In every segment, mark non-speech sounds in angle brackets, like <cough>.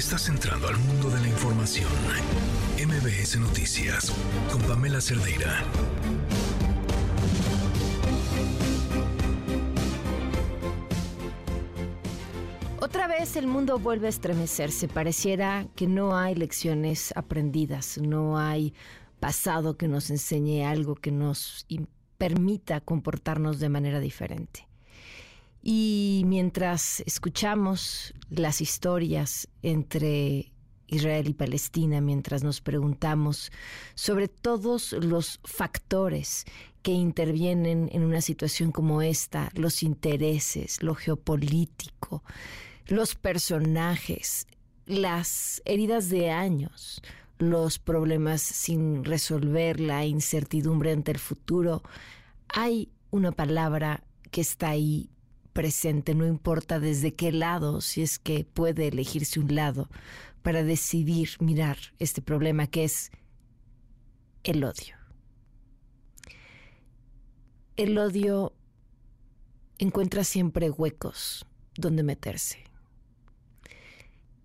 Estás entrando al mundo de la información. MBS Noticias con Pamela Cerdeira. Otra vez el mundo vuelve a estremecerse. Pareciera que no hay lecciones aprendidas, no hay pasado que nos enseñe algo que nos permita comportarnos de manera diferente. Y mientras escuchamos las historias entre Israel y Palestina, mientras nos preguntamos sobre todos los factores que intervienen en una situación como esta, los intereses, lo geopolítico, los personajes, las heridas de años, los problemas sin resolver, la incertidumbre ante el futuro, hay una palabra que está ahí presente, no importa desde qué lado, si es que puede elegirse un lado para decidir mirar este problema que es el odio. El odio encuentra siempre huecos donde meterse.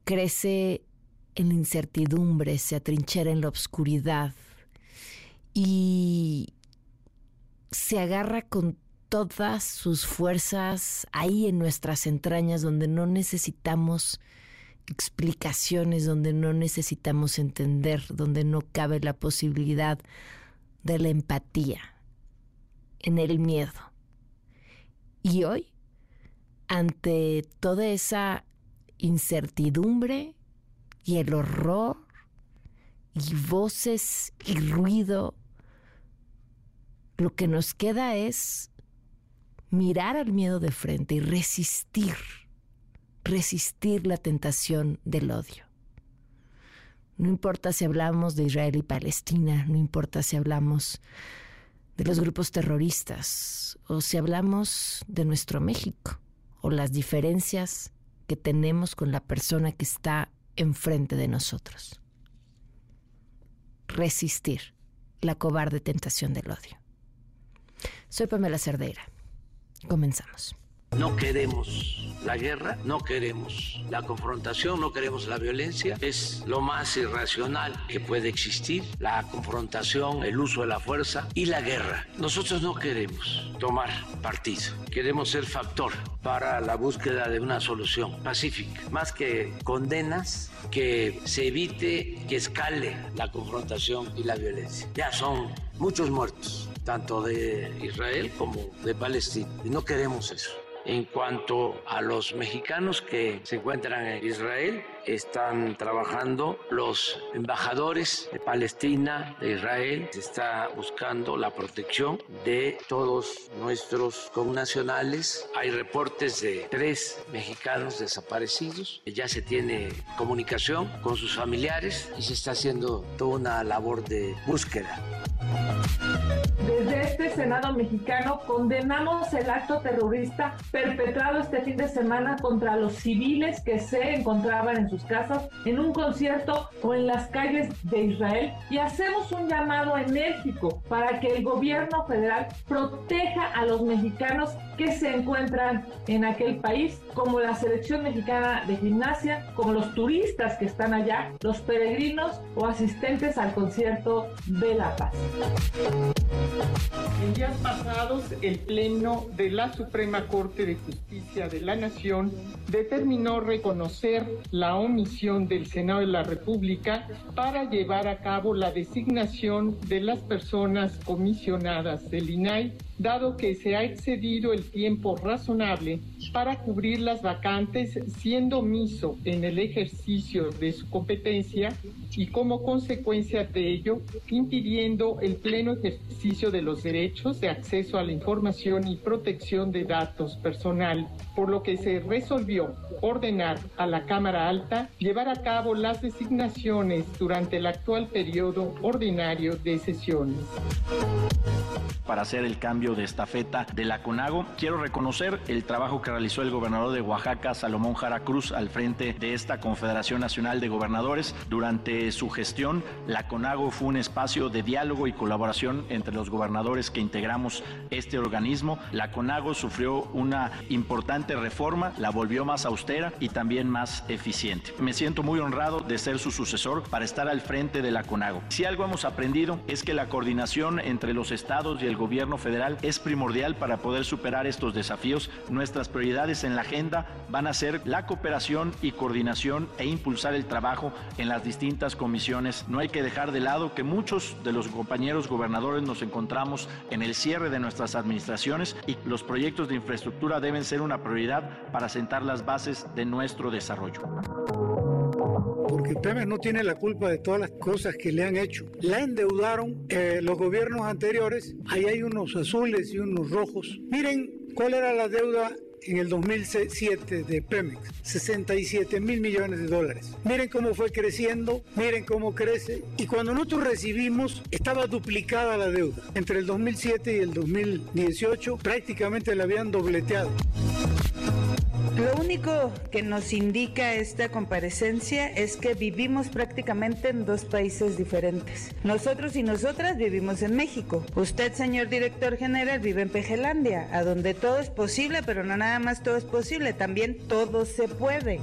Crece en la incertidumbre, se atrinchera en la oscuridad y se agarra con todas sus fuerzas ahí en nuestras entrañas donde no necesitamos explicaciones, donde no necesitamos entender, donde no cabe la posibilidad de la empatía, en el miedo. Y hoy, ante toda esa incertidumbre y el horror y voces y ruido, lo que nos queda es mirar al miedo de frente y resistir, resistir la tentación del odio. No importa si hablamos de Israel y Palestina, no importa si hablamos de los grupos terroristas o si hablamos de nuestro México o las diferencias que tenemos con la persona que está enfrente de nosotros. Resistir la cobarde tentación del odio. Soy Pamela Cerdeira. Comenzamos. No queremos la guerra, no queremos la confrontación, no queremos la violencia. Es lo más irracional que puede existir, la confrontación, el uso de la fuerza y la guerra. Nosotros no queremos tomar partido, queremos ser factor para la búsqueda de una solución pacífica, más que condenas, que se evite que escale la confrontación y la violencia. Ya son muchos muertos tanto de Israel como de Palestina. Y no queremos eso. En cuanto a los mexicanos que se encuentran en Israel, están trabajando los embajadores de Palestina, de Israel, se está buscando la protección de todos nuestros connacionales. Hay reportes de tres mexicanos desaparecidos, ya se tiene comunicación con sus familiares y se está haciendo toda una labor de búsqueda. Este Senado mexicano condenamos el acto terrorista perpetrado este fin de semana contra los civiles que se encontraban en sus casas, en un concierto o en las calles de Israel y hacemos un llamado enérgico para que el gobierno federal proteja a los mexicanos que se encuentran en aquel país, como la selección mexicana de gimnasia, como los turistas que están allá, los peregrinos o asistentes al concierto de La Paz. En días pasados, el Pleno de la Suprema Corte de Justicia de la Nación determinó reconocer la omisión del Senado de la República para llevar a cabo la designación de las personas comisionadas del INAI dado que se ha excedido el tiempo razonable para cubrir las vacantes siendo omiso en el ejercicio de su competencia y como consecuencia de ello impidiendo el pleno ejercicio de los derechos de acceso a la información y protección de datos personal, por lo que se resolvió ordenar a la Cámara Alta llevar a cabo las designaciones durante el actual periodo ordinario de sesiones. Para hacer el cambio cambio de estafeta de la CONAGO. Quiero reconocer el trabajo que realizó el gobernador de Oaxaca, Salomón Jara Cruz, al frente de esta Confederación Nacional de Gobernadores. Durante su gestión, la CONAGO fue un espacio de diálogo y colaboración entre los gobernadores que integramos este organismo. La CONAGO sufrió una importante reforma, la volvió más austera y también más eficiente. Me siento muy honrado de ser su sucesor para estar al frente de la CONAGO. Si algo hemos aprendido es que la coordinación entre los estados y el gobierno federal es primordial para poder superar estos desafíos. Nuestras prioridades en la agenda van a ser la cooperación y coordinación e impulsar el trabajo en las distintas comisiones. No hay que dejar de lado que muchos de los compañeros gobernadores nos encontramos en el cierre de nuestras administraciones y los proyectos de infraestructura deben ser una prioridad para sentar las bases de nuestro desarrollo porque Pemex no tiene la culpa de todas las cosas que le han hecho. La endeudaron eh, los gobiernos anteriores, ahí hay unos azules y unos rojos. Miren cuál era la deuda en el 2007 de Pemex, 67 mil millones de dólares. Miren cómo fue creciendo, miren cómo crece. Y cuando nosotros recibimos, estaba duplicada la deuda. Entre el 2007 y el 2018 prácticamente la habían dobleteado. Lo único que nos indica esta comparecencia es que vivimos prácticamente en dos países diferentes. Nosotros y nosotras vivimos en México. Usted, señor director general, vive en Pejelandia, a donde todo es posible, pero no nada más todo es posible, también todo se puede.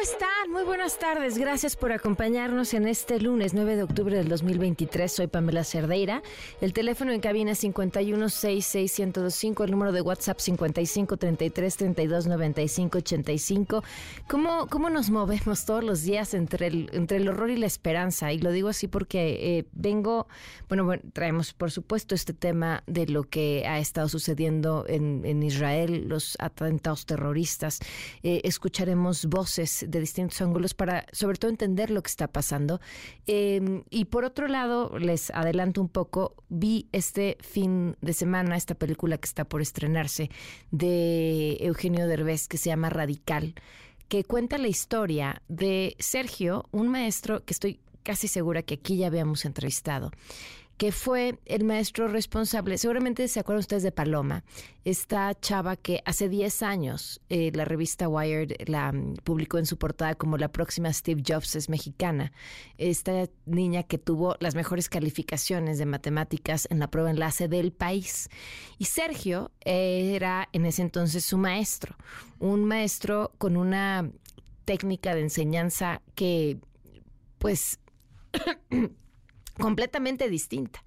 ¿Cómo están? Muy buenas tardes. Gracias por acompañarnos en este lunes 9 de octubre del 2023. Soy Pamela Cerdeira. El teléfono en cabina es 5166125, el número de WhatsApp 5533329585. ¿Cómo, ¿Cómo nos movemos todos los días entre el, entre el horror y la esperanza? Y lo digo así porque eh, vengo, bueno, bueno, traemos por supuesto este tema de lo que ha estado sucediendo en, en Israel, los atentados terroristas. Eh, escucharemos voces de distintos ángulos para sobre todo entender lo que está pasando. Em, y por otro lado, les adelanto un poco, vi este fin de semana esta película que está por estrenarse de Eugenio Derbez que se llama Radical, que cuenta la historia de Sergio, un maestro que estoy casi segura que aquí ya habíamos entrevistado que fue el maestro responsable. Seguramente se acuerdan ustedes de Paloma, esta chava que hace 10 años eh, la revista Wired la mm, publicó en su portada como la próxima Steve Jobs es mexicana. Esta niña que tuvo las mejores calificaciones de matemáticas en la prueba enlace del país. Y Sergio era en ese entonces su maestro, un maestro con una técnica de enseñanza que pues completamente distinta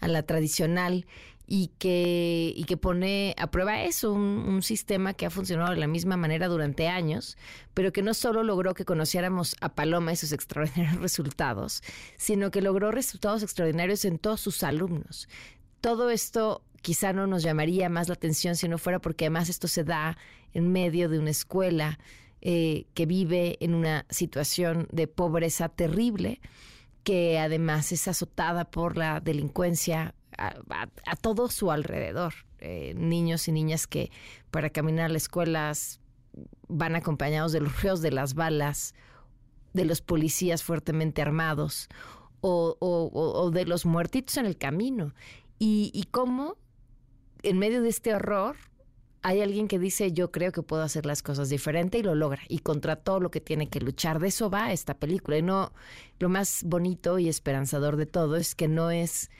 a la tradicional y que, y que pone a prueba eso, un, sistema que ha funcionado de la misma manera durante años, pero que no solo logró que conociéramos a Paloma y sus extraordinarios <laughs> resultados, sino que logró resultados extraordinarios en todos sus alumnos. Todo esto quizá no nos llamaría más la atención si no fuera porque además esto se da en medio de una escuela eh, que vive en una situación de pobreza terrible que además es azotada por la delincuencia a, todo su alrededor. Eh, niños y niñas que para caminar a las escuelas van acompañados de los ríos de las balas, de los policías fuertemente armados o, de los muertitos en el camino. Y cómo en medio de este horror hay alguien que dice yo creo que puedo hacer las cosas diferente y lo logra y contra todo lo que tiene que luchar. De eso va esta película y no lo más bonito y esperanzador de todo es que no es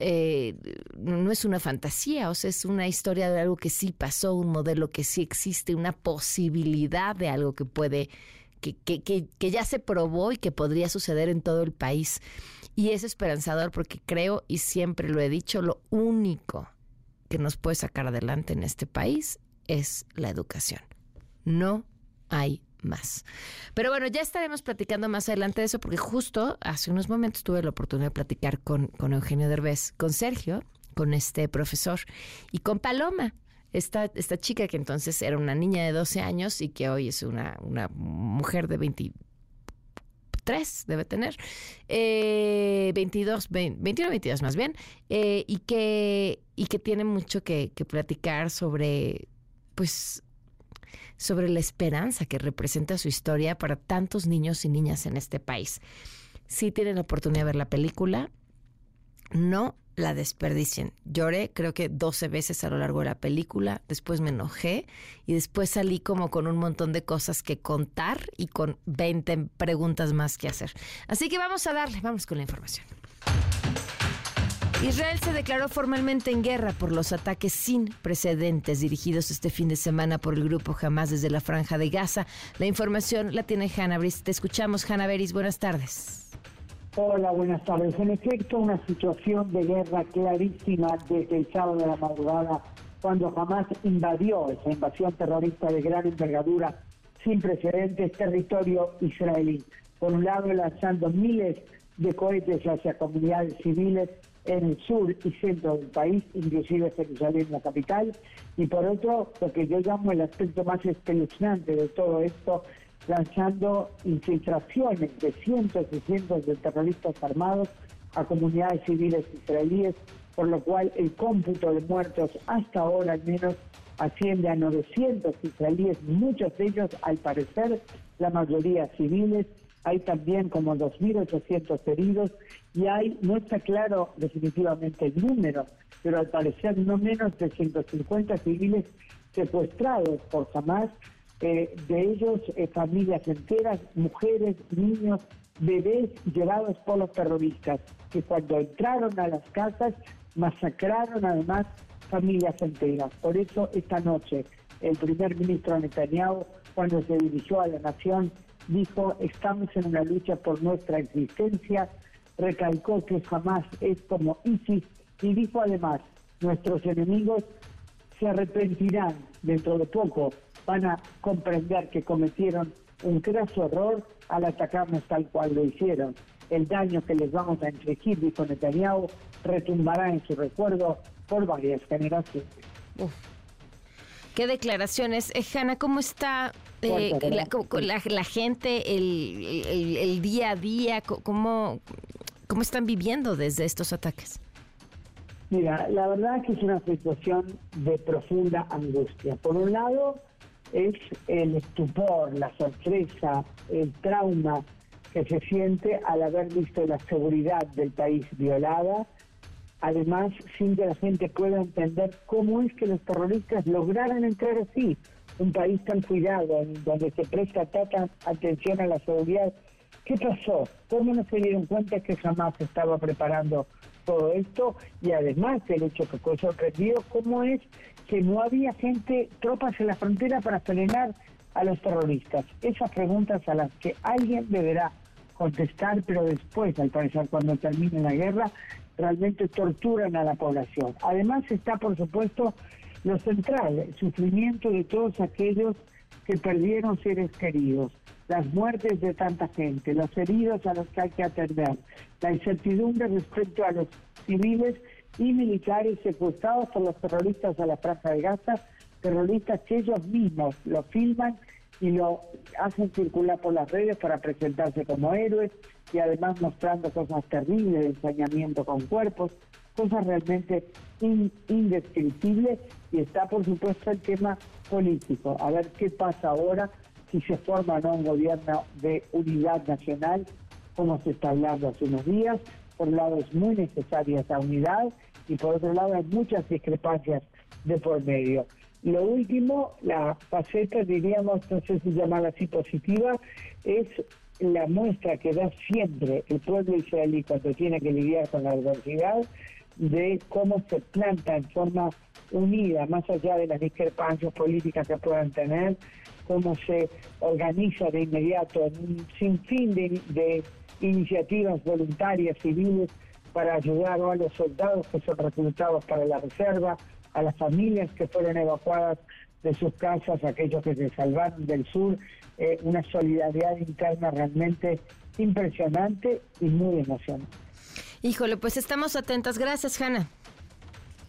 eh, no es una fantasía, o sea, es una historia de algo que sí pasó, un modelo que sí existe, una posibilidad de algo que puede, que, que, que, que ya se probó y que podría suceder en todo el país. Y es esperanzador porque creo, y siempre lo he dicho, lo único que nos puede sacar adelante en este país es la educación. No hay más. Pero bueno, ya estaremos platicando más adelante de eso porque justo hace unos momentos tuve la oportunidad de platicar con, con Eugenio Derbez, con Sergio, con este profesor y con Paloma. Esta, esta chica que entonces era una niña de 12 años y que hoy es una, una mujer de 20, tres debe tener, eh, 22, 21, 22 más bien, eh, y, que, y que tiene mucho que, platicar sobre, pues, sobre la esperanza que representa su historia para tantos niños y niñas en este país. Si tienen la oportunidad de ver la película, no la desperdicien. Lloré creo que 12 veces a lo largo de la película, después me enojé y después salí como con un montón de cosas que contar y con 20 preguntas más que hacer. Así que vamos a darle, vamos con la información. Israel se declaró formalmente en guerra por los ataques sin precedentes dirigidos este fin de semana por el grupo Hamas desde la franja de Gaza. La información la tiene Hanna Brice. Te escuchamos, Hanna Beris. Buenas tardes. Hola, buenas tardes. En efecto, una situación de guerra clarísima desde el sábado de la madrugada, cuando Hamas invadió esa invasión terrorista de gran envergadura sin precedentes territorio israelí. Por un lado, lanzando miles de cohetes hacia comunidades civiles en el sur y centro del país, inclusive Jerusalén, la capital, y por otro, lo que yo llamo el aspecto más espeluznante de todo esto, lanzando infiltraciones de cientos y cientos de terroristas armados a comunidades civiles israelíes, por lo cual el cómputo de muertos hasta ahora al menos asciende a 900 israelíes, muchos de ellos al parecer la mayoría civiles, hay también como 2.800 heridos y hay, no está claro definitivamente el número, pero al parecer no menos de 150 civiles secuestrados por Hamas, eh, de ellos eh, familias enteras, mujeres, niños, bebés llevados por los terroristas, que cuando entraron a las casas masacraron además familias enteras. Por eso esta noche el primer ministro Netanyahu, cuando se dirigió a la nación, dijo, estamos en una lucha por nuestra existencia, recalcó que jamás es como ISIS y dijo además, nuestros enemigos se arrepentirán dentro de poco, van a comprender que cometieron un graso error al atacarnos tal cual lo hicieron. El daño que les vamos a infligir, dijo Netanyahu, retumbará en su recuerdo por varias generaciones. Qué declaraciones. Eh, Hanna, ¿cómo está eh, la, gente, el, día a día? ¿Cómo, ¿Cómo están viviendo desde estos ataques? Mira, la verdad es que es una situación de profunda angustia. Por un lado, es el estupor, la sorpresa, el trauma que se siente al haber visto la seguridad del país violada además sin que la gente pueda entender cómo es que los terroristas lograron entrar así, un país tan cuidado, donde se presta tanta atención a la seguridad. ¿Qué pasó? ¿Cómo no se dieron cuenta que jamás estaba preparando todo esto? Y además el hecho que fue sorprendido, ¿cómo es que no había gente, tropas en la frontera para frenar a los terroristas? Esas preguntas a las que alguien deberá contestar, pero después, al parecer, cuando termine la guerra, realmente torturan a la población. Además está, por supuesto, lo central, el sufrimiento de todos aquellos que perdieron seres queridos, las muertes de tanta gente, los heridos a los que hay que atender, la incertidumbre respecto a los civiles y militares secuestrados por los terroristas a la Franja de Gaza, terroristas que ellos mismos lo filman y lo hacen circular por las redes para presentarse como héroes y además mostrando cosas terribles ensañamiento con cuerpos, cosas realmente indescriptibles y está por supuesto el tema político, a ver qué pasa ahora si se forma o no un gobierno de unidad nacional, como se está hablando hace unos días, por un lado es muy necesaria esa unidad y por otro lado hay muchas discrepancias de por medio. Lo último, la faceta, diríamos, no sé si llamarla así positiva, es la muestra que da siempre el pueblo israelí cuando tiene que lidiar con la adversidad de cómo se planta en forma unida, más allá de las discrepancias políticas que puedan tener, cómo se organiza de inmediato un sinfín de, de iniciativas voluntarias civiles para ayudar a los soldados que son reclutados para la reserva, a las familias que fueron evacuadas de sus casas, aquellos que se salvaron del sur, eh, una solidaridad interna realmente impresionante y muy emocionante. Híjole, pues estamos atentas. Gracias, Hanna.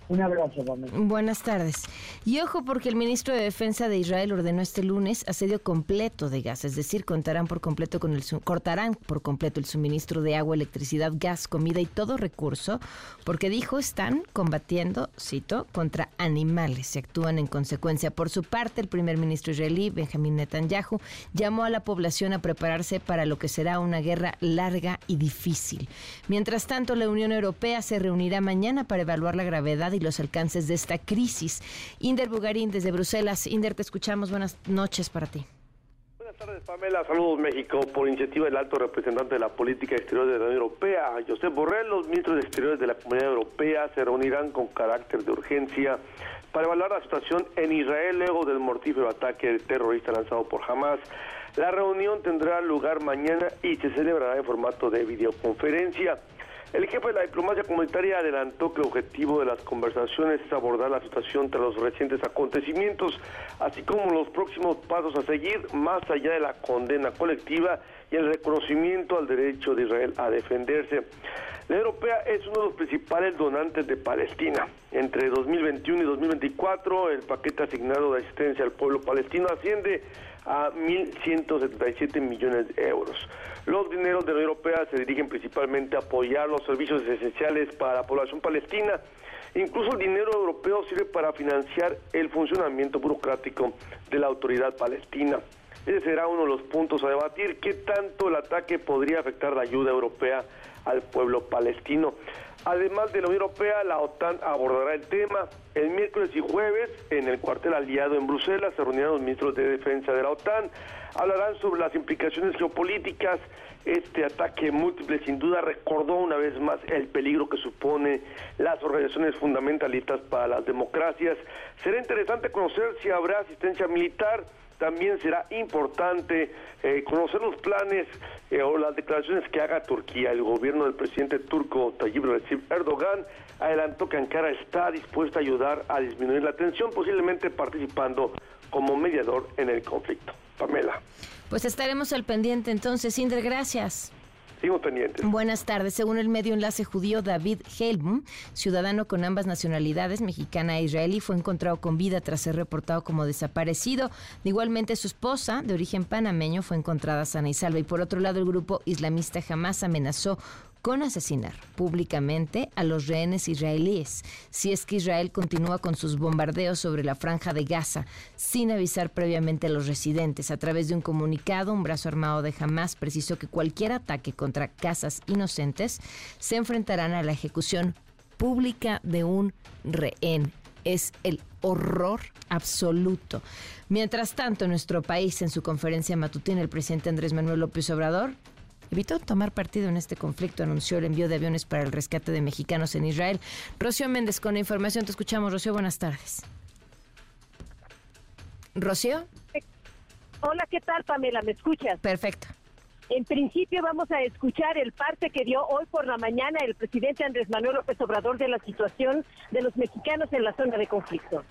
Un abrazo, Pamela. Buenas tardes. Y ojo porque el ministro de Defensa de Israel ordenó este lunes asedio completo de gas, es decir, contarán por completo con el cortarán por completo el suministro de agua, electricidad, gas, comida y todo recurso, porque dijo están combatiendo, cito, contra animales y actúan en consecuencia. Por su parte, el primer ministro israelí, Benjamin Netanyahu, llamó a la población a prepararse para lo que será una guerra larga y difícil. Mientras tanto, la Unión Europea se reunirá mañana para evaluar la gravedad y los alcances de esta crisis. Inder Bugarín desde Bruselas. Inder, te escuchamos. Buenas noches para ti. Buenas tardes, Pamela. Saludos, México. Por iniciativa del alto representante de la política exterior de la Unión Europea, Josep Borrell, los ministros de Exteriores de la Comunidad Europea se reunirán con carácter de urgencia para evaluar la situación en Israel luego del mortífero ataque terrorista lanzado por Hamas. La reunión tendrá lugar mañana y se celebrará en formato de videoconferencia. El jefe de la diplomacia comunitaria adelantó que el objetivo de las conversaciones es abordar la situación tras los recientes acontecimientos, así como los próximos pasos a seguir más allá de la condena colectiva y el reconocimiento al derecho de Israel a defenderse. La Europea es uno de los principales donantes de Palestina. Entre 2021 y 2024, el paquete asignado de asistencia al pueblo palestino asciende a 1.177 millones de euros. Los dineros de la Unión Europea se dirigen principalmente a apoyar los servicios esenciales para la población palestina. Incluso el dinero europeo sirve para financiar el funcionamiento burocrático de la autoridad palestina. Ese será uno de los puntos a debatir, qué tanto el ataque podría afectar la ayuda europea al pueblo palestino. Además de la Unión Europea, la OTAN abordará el tema. El miércoles y jueves, en el cuartel aliado en Bruselas, se reunirán los ministros de defensa de la OTAN. Hablarán sobre las implicaciones geopolíticas. Este ataque múltiple sin duda recordó una vez más el peligro que supone las organizaciones fundamentalistas para las democracias. Será interesante conocer si habrá asistencia militar también será importante eh, conocer los planes eh, o las declaraciones que haga Turquía. El gobierno del presidente turco Tayyip Recep Erdogan adelantó que Ankara está dispuesta a ayudar a disminuir la tensión, posiblemente participando como mediador en el conflicto. Pamela. Pues estaremos al pendiente entonces. Inder, gracias. Sigo pendientes. Buenas tardes. Según el medio enlace judío David Helm, ciudadano con ambas nacionalidades, mexicana e israelí, fue encontrado con vida tras ser reportado como desaparecido. Igualmente, su esposa, de origen panameño, fue encontrada sana y salva. Y por otro lado, el grupo islamista jamás amenazó con asesinar públicamente a los rehenes israelíes si es que Israel continúa con sus bombardeos sobre la franja de Gaza sin avisar previamente a los residentes. A través de un comunicado, un brazo armado de Hamas precisó que cualquier ataque contra casas inocentes se enfrentarán a la ejecución pública de un rehén. Es el horror absoluto. Mientras tanto, en nuestro país, en su conferencia matutina, el presidente Andrés Manuel López Obrador evitó tomar partido en este conflicto, anunció el envío de aviones para el rescate de mexicanos en Israel. Rocío Méndez, con la información te escuchamos. Rocío, buenas tardes. Rocío. Hola, ¿qué tal, Pamela? ¿Me escuchas? Perfecto. En principio vamos a escuchar el parte que dio hoy por la mañana el presidente Andrés Manuel López Obrador de la situación de los mexicanos en la zona de conflicto.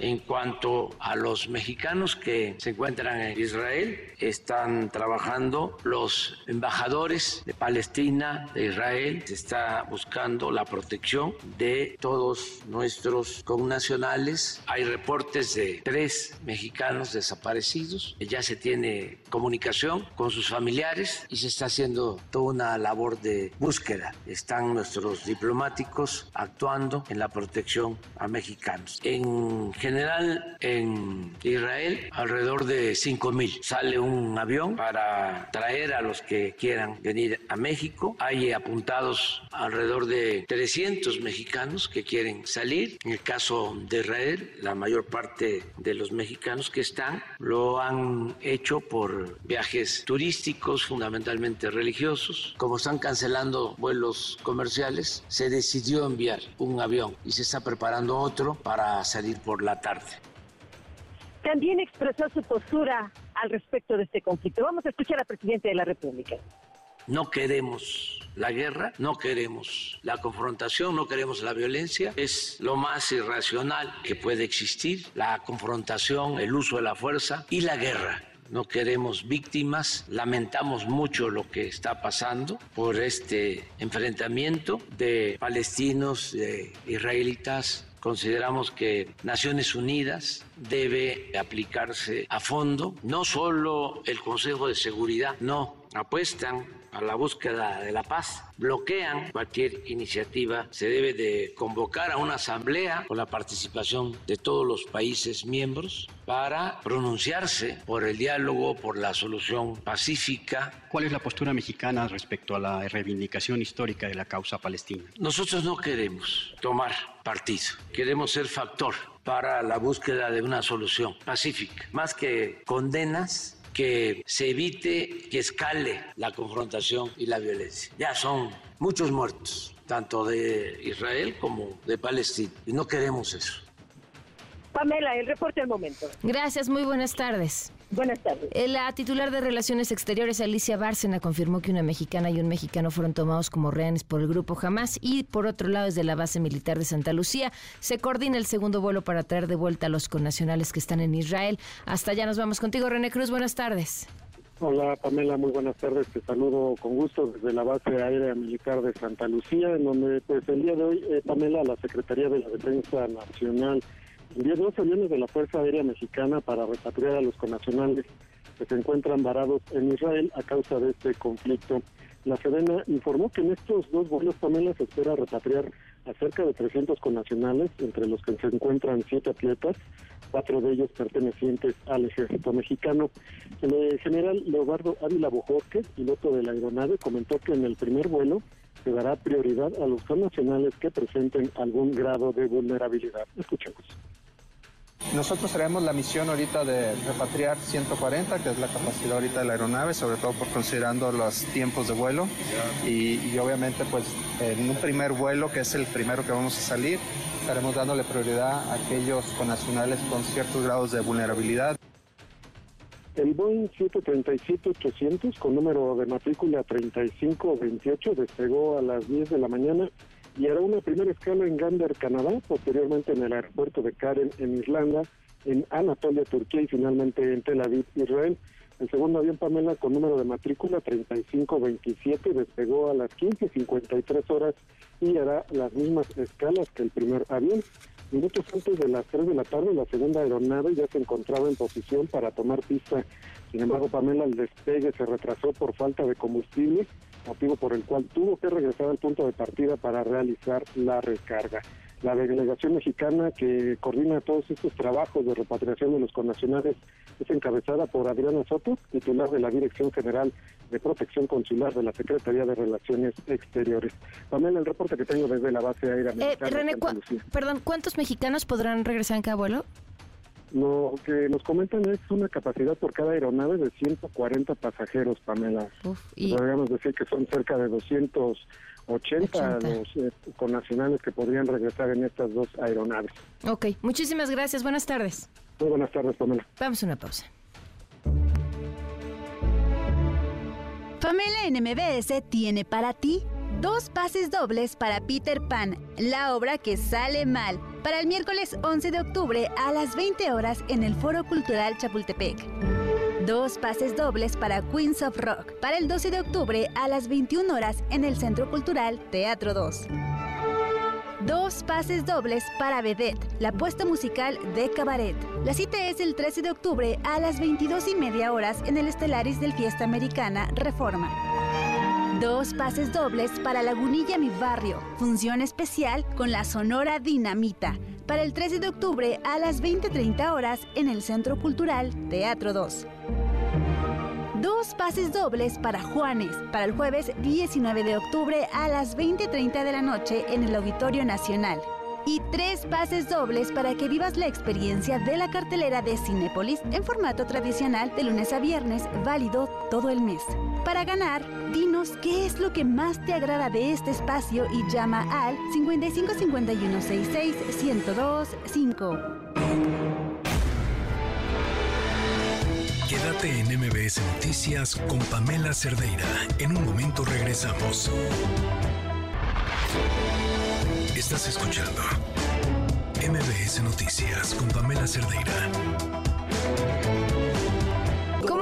En cuanto a los mexicanos que se encuentran en Israel, están trabajando los embajadores de Palestina, de Israel, se está buscando la protección de todos nuestros connacionales. Hay reportes de tres mexicanos desaparecidos, ya se tiene comunicación con sus familiares y se está haciendo toda una labor de búsqueda. Están nuestros diplomáticos actuando en la protección a mexicanos. En general en Israel alrededor de 5 mil. Sale un avión para traer a los que quieran venir a México. Hay apuntados alrededor de 300 mexicanos que quieren salir. En el caso de Israel, la mayor parte de los mexicanos que están lo han hecho por viajes turísticos, fundamentalmente religiosos. Como están cancelando vuelos comerciales, se decidió enviar un avión y se está preparando otro para salir por la tarde. También expresó su postura al respecto de este conflicto. Vamos a escuchar al presidente de la República. No queremos la guerra, no queremos la confrontación, no queremos la violencia. Es lo más irracional que puede existir, la confrontación, el uso de la fuerza y la guerra no queremos víctimas, lamentamos mucho lo que está pasando por este enfrentamiento de palestinos, de israelitas, Consideramos que Naciones Unidas debe aplicarse a fondo, no solo el Consejo de Seguridad, no, apuestan a la búsqueda de la paz, bloquean cualquier iniciativa. Se debe de convocar a una asamblea con la participación de todos los países miembros para pronunciarse por el diálogo, por la solución pacífica. ¿Cuál es la postura mexicana respecto a la reivindicación histórica de la causa palestina? Nosotros no queremos tomar partido, queremos ser factor para la búsqueda de una solución pacífica, más que condenas que se evite que escale la confrontación y la violencia. Ya son muchos muertos, tanto de Israel como de Palestina, y no queremos eso. Pamela, el reporte del momento. Gracias, muy buenas tardes. Buenas tardes. Eh, la titular de Relaciones Exteriores, Alicia Bárcena, confirmó que una mexicana y un mexicano fueron tomados como rehenes por el grupo Hamas y, por otro lado, desde la base militar de Santa Lucía, se coordina el segundo vuelo para traer de vuelta a los connacionales que están en Israel. Hasta allá nos vamos contigo, René Cruz. Buenas tardes. Hola Pamela, muy buenas tardes. Te saludo con gusto desde la base aérea militar de Santa Lucía, en donde pues el día de hoy, eh, Pamela, la Secretaría de la Defensa Nacional envió dos aviones de la Fuerza Aérea Mexicana para repatriar a los connacionales que se encuentran varados en Israel a causa de este conflicto. La Sedena informó que en estos dos vuelos, Pamela, se espera repatriar a cerca de 300 connacionales, entre los que se encuentran siete atletas, cuatro de ellos pertenecientes al ejército mexicano. El general Leobardo Ávila Bojorque, piloto de la aeronave, comentó que en el primer vuelo se dará prioridad a los connacionales que presenten algún grado de vulnerabilidad. Escuchemos. Nosotros tenemos la misión ahorita de repatriar 140, que es la capacidad ahorita de la aeronave, sobre todo por considerando los tiempos de vuelo. Y, obviamente, pues en un primer vuelo, que es el primero que vamos a salir, estaremos dándole prioridad a aquellos connacionales con ciertos grados de vulnerabilidad. El Boeing 737-800 con número de matrícula 3528 despegó a las 10 de la mañana y hará una primera escala en Gander, Canadá, posteriormente en el aeropuerto de Karen, en Irlanda, en Anatolia, Turquía y finalmente en Tel Aviv, Israel. El segundo avión Pamela con número de matrícula 3527 despegó a las 15.53 horas y hará las mismas escalas que el primer avión. Minutos antes de las 3 de la tarde, la segunda aeronave ya se encontraba en posición para tomar pista. Sin embargo, Pamela, el despegue se retrasó por falta de combustible motivo por el cual tuvo que regresar al punto de partida para realizar la recarga. La delegación mexicana que coordina todos estos trabajos de repatriación de los connacionales es encabezada por Adriana Soto, titular de la Dirección General de Protección Consular de la Secretaría de Relaciones Exteriores. Pamela, el reporte que tengo desde la base aérea eh, René, perdón, ¿cuántos mexicanos podrán regresar en cada vuelo? Lo que nos comentan es una capacidad por cada aeronave de 140 pasajeros, Pamela. Podríamos decir que son cerca de 280 los eh, connacionales que podrían regresar en estas dos aeronaves. Ok, muchísimas gracias. Buenas tardes. Muy buenas tardes, Pamela. Vamos a una pausa. Pamela en MBS tiene para ti dos pases dobles para Peter Pan, la obra que sale mal, para el miércoles 11 de octubre a las 20 horas en el Foro Cultural Chapultepec. Dos pases dobles para Queens of Rock, para el 12 de octubre a las 21 horas en el Centro Cultural Teatro 2. Dos pases dobles para Vedette, la puesta musical de Cabaret. La cita es el 13 de octubre a las 22 y media horas en el Estelaris del Fiesta Americana Reforma. Dos pases dobles para Lagunilla Mi Barrio, función especial con la Sonora Dinamita, para el 13 de octubre a las 20.30 horas en el Centro Cultural Teatro 2. Dos pases dobles para Juanes, para el jueves 19 de octubre a las 20.30 de la noche en el Auditorio Nacional y tres pases dobles para que vivas la experiencia de la cartelera de Cinépolis en formato tradicional de lunes a viernes, válido todo el mes. Para ganar, dinos qué es lo que más te agrada de este espacio y llama al 55 51 66 102 5. Quédate en MBS Noticias con Pamela Cerdeira. En un momento regresamos. Estás escuchando MBS Noticias con Pamela Cerdeira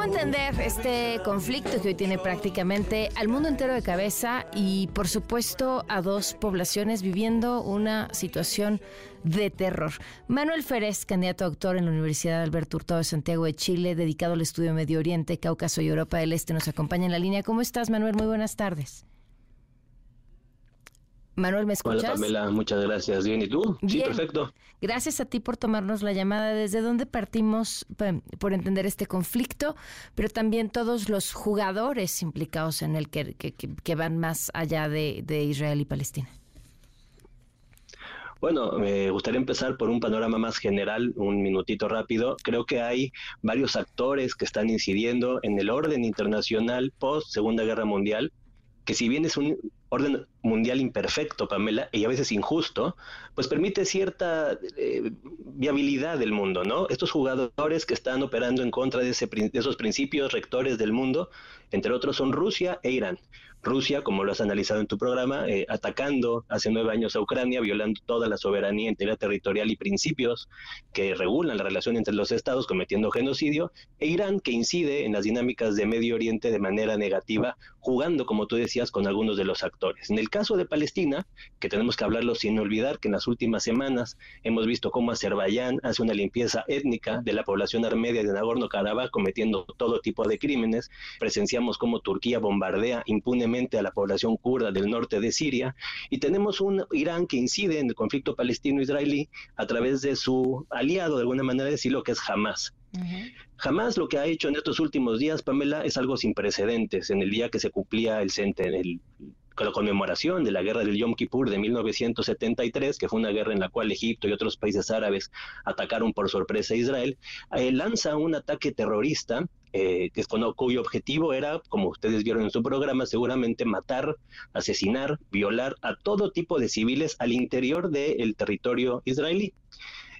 entender este conflicto que hoy tiene prácticamente al mundo entero de cabeza y por supuesto a dos poblaciones viviendo una situación de terror. Manuel Férez, candidato a doctor en la Universidad Alberto Hurtado de Santiago de Chile, dedicado al estudio Medio Oriente, Cáucaso y Europa del Este, nos acompaña en la línea. ¿Cómo estás, Manuel? Muy buenas tardes. Manuel, ¿me escuchas? Hola Pamela, muchas gracias. Bien, ¿y tú? Sí, perfecto. Gracias a ti por tomarnos la llamada. ¿Desde dónde partimos por entender este conflicto? Pero también todos los jugadores implicados en el que, que, van más allá de, de Israel y Palestina. Bueno, me gustaría empezar por un panorama más general, un minutito rápido. Creo que hay varios actores que están incidiendo en el orden internacional post Segunda Guerra Mundial, que si bien es un orden mundial imperfecto, Pamela, y a veces injusto, pues permite cierta eh, viabilidad del mundo, ¿no? Estos jugadores que están operando en contra de, ese, de esos principios rectores del mundo, entre otros son Rusia e Irán. Rusia, como lo has analizado en tu programa, eh, atacando hace nueve años a Ucrania, violando toda la soberanía, integridad territorial y principios que regulan la relación entre los estados, cometiendo genocidio, e Irán, que incide en las dinámicas de Medio Oriente de manera negativa, jugando, como tú decías, con algunos de los actores. En el caso de Palestina, que tenemos que hablarlo sin olvidar que en las últimas semanas hemos visto cómo Azerbaiyán hace una limpieza étnica de la población armenia de Nagorno-Karabaj, cometiendo todo tipo de crímenes. Presenciamos cómo Turquía bombardea impunemente a la población kurda del norte de Siria, y tenemos un Irán que incide en el conflicto palestino-israelí a través de su aliado, de alguna manera decirlo, que es Hamas. Jamás lo que ha hecho en estos últimos días, Pamela, es algo sin precedentes. En el día que se cumplía el, el con la conmemoración de la guerra del Yom Kippur de 1973, que fue una guerra en la cual Egipto y otros países árabes atacaron por sorpresa a Israel, eh, lanza un ataque terrorista eh, cuyo objetivo era, como ustedes vieron en su programa, seguramente matar, asesinar, violar a todo tipo de civiles al interior del territorio israelí.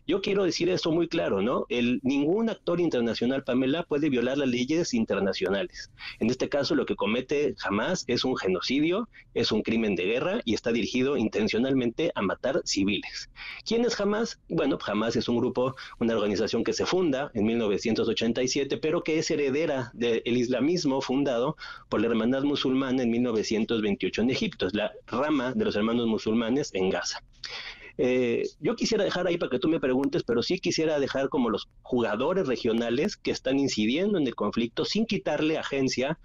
Yo quiero decir eso muy claro, ¿no? El, ningún actor internacional, Pamela, puede violar las leyes internacionales. En este caso, lo que comete jamás es un genocidio, es un crimen de guerra y está dirigido intencionalmente a matar civiles. ¿Quién es Hamas? Bueno, Hamas es un grupo, una organización que se funda en 1987, pero que es heredera del islamismo fundado por la hermandad musulmana en 1928 en Egipto. Es la rama de los hermanos musulmanes en Gaza. Eh, yo quisiera dejar ahí para que tú me preguntes, pero sí quisiera dejar como los jugadores regionales que están incidiendo en el conflicto sin quitarle agencia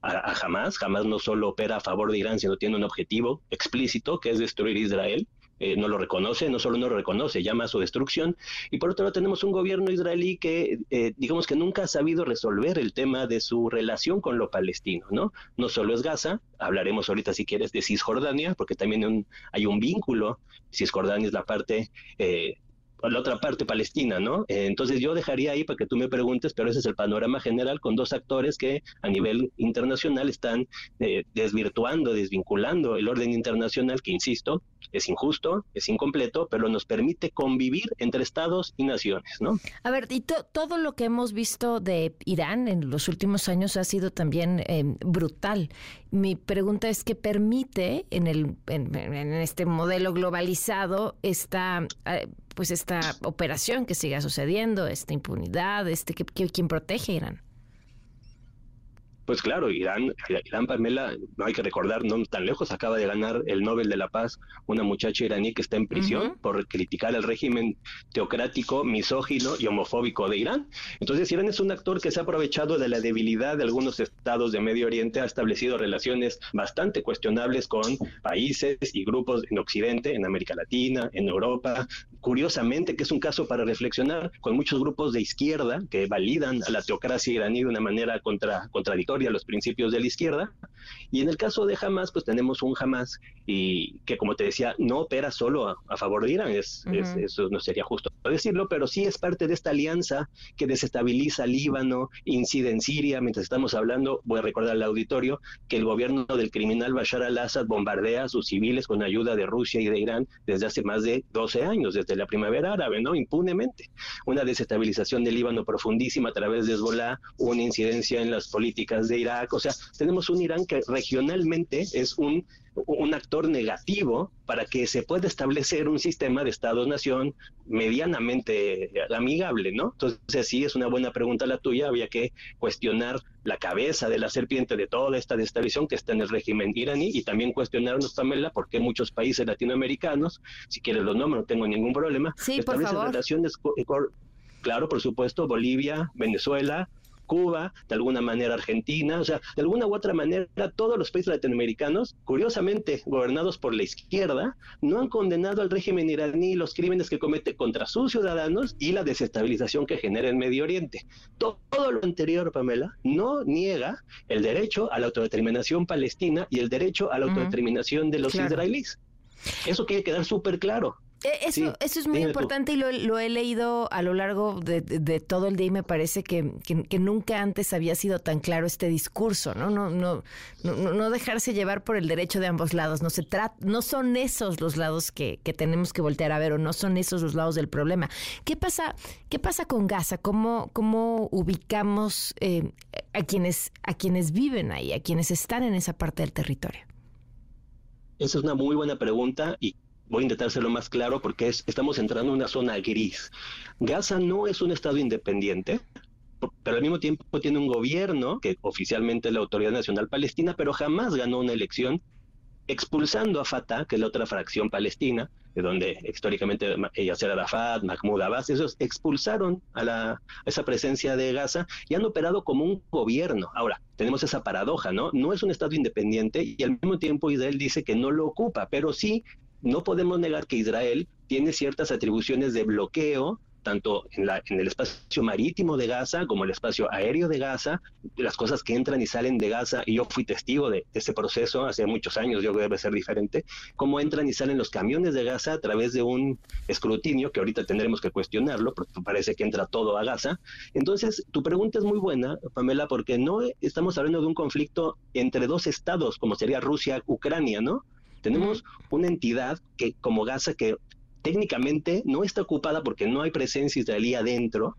a, a Hamas. Hamas no solo opera a favor de Irán, sino tiene un objetivo explícito que es destruir Israel. Eh, no lo reconoce, no solo no lo reconoce, llama a su destrucción. Y por otro lado tenemos un gobierno israelí que, eh, digamos que nunca ha sabido resolver el tema de su relación con lo palestino, ¿no? No solo es Gaza, hablaremos ahorita si quieres de Cisjordania, porque también hay un vínculo, Cisjordania es la parte... Eh, la otra parte palestina, ¿no? entonces yo dejaría ahí para que tú me preguntes, pero ese es el panorama general con dos actores que a nivel internacional están desvirtuando, desvinculando el orden internacional, que insisto, es injusto, es incompleto, pero nos permite convivir entre estados y naciones, ¿no? A ver, y todo lo que hemos visto de Irán en los últimos años ha sido también em, brutal. Mi pregunta es qué permite en el en, este modelo globalizado esta eh, pues esta operación que siga sucediendo, esta impunidad, este quién protege a Irán. Pues claro, Irán, Irán Pamela, no hay que recordar, no tan lejos, acaba de ganar el Nobel de la Paz una muchacha iraní que está en prisión por criticar el régimen teocrático, misógino y homofóbico de Irán. Entonces, Irán es un actor que se ha aprovechado de la debilidad de algunos estados de Medio Oriente, ha establecido relaciones bastante cuestionables con países y grupos en Occidente, en América Latina, en Europa. Curiosamente, que es un caso para reflexionar, con muchos grupos de izquierda que validan a la teocracia iraní de una manera contra, contradictoria a los principios de la izquierda. Y en el caso de Hamas, pues tenemos un Hamas y que, como te decía, no opera solo a, favor de Irán, es, eso no sería justo decirlo, pero sí es parte de esta alianza que desestabiliza Líbano, incide en Siria. Mientras estamos hablando, voy a recordar al auditorio que el gobierno del criminal Bashar al-Assad bombardea a sus civiles con ayuda de Rusia y de Irán desde hace más de 12 años, desde la primavera árabe, ¿no? Impunemente. Una desestabilización del Líbano profundísima a través de Hezbollah, una incidencia en las políticas de Irak. O sea, tenemos un Irán que regionalmente es un un actor negativo para que se pueda establecer un sistema de Estados-nación medianamente amigable, ¿no? Entonces, sí, es una buena pregunta la tuya, había que cuestionar la cabeza de la serpiente de toda esta destabilización que está en el régimen iraní y también cuestionarnos, Pamela, por qué muchos países latinoamericanos, si quieres los nombres, no tengo ningún problema, sí, establecen relaciones, claro, por supuesto, Bolivia, Venezuela, Cuba, de alguna manera Argentina, o sea, de alguna u otra manera todos los países latinoamericanos, curiosamente gobernados por la izquierda, no han condenado al régimen iraní los crímenes que comete contra sus ciudadanos y la desestabilización que genera en Medio Oriente. Todo, lo anterior, Pamela, no niega el derecho a la autodeterminación palestina y el derecho a la autodeterminación de los israelíes. Eso quiere quedar súper claro. Eh, eso, eso es muy importante y lo, he leído a lo largo de, todo el día y me parece que, nunca antes había sido tan claro este discurso, ¿no? No, no, no, no dejarse llevar por el derecho de ambos lados. No se trata, no son esos los lados que, tenemos que voltear a ver o no son esos los lados del problema. ¿Qué pasa, qué pasa con Gaza? ¿Cómo, cómo ubicamos eh, a quienes, a quienes viven ahí, a quienes están en esa parte del territorio? Esa es una muy buena pregunta y voy a intentar hacerlo más claro porque estamos entrando en una zona gris. Gaza no es un Estado independiente, pero al mismo tiempo tiene un gobierno que oficialmente es la Autoridad Nacional Palestina, pero jamás ganó una elección expulsando a Fatah, que es la otra fracción palestina, de donde históricamente Yasser Arafat, Mahmoud Abbas, esos expulsaron a, la, a esa presencia de Gaza y han operado como un gobierno. Ahora, tenemos esa paradoja, ¿no? No es un Estado independiente y al mismo tiempo Israel dice que no lo ocupa, pero sí no podemos negar que Israel tiene ciertas atribuciones de bloqueo tanto en, la, el espacio marítimo de Gaza como el espacio aéreo de Gaza, las cosas que entran y salen de Gaza, y yo fui testigo de, ese proceso hace muchos años, yo creo que debe ser diferente, cómo entran y salen los camiones de Gaza a través de un escrutinio, que ahorita tendremos que cuestionarlo, porque parece que entra todo a Gaza. Entonces, tu pregunta es muy buena, Pamela, porque no estamos hablando de un conflicto entre dos estados, como sería Rusia-Ucrania, ¿no? Tenemos una entidad que, como Gaza, que técnicamente no está ocupada porque no hay presencia israelí adentro,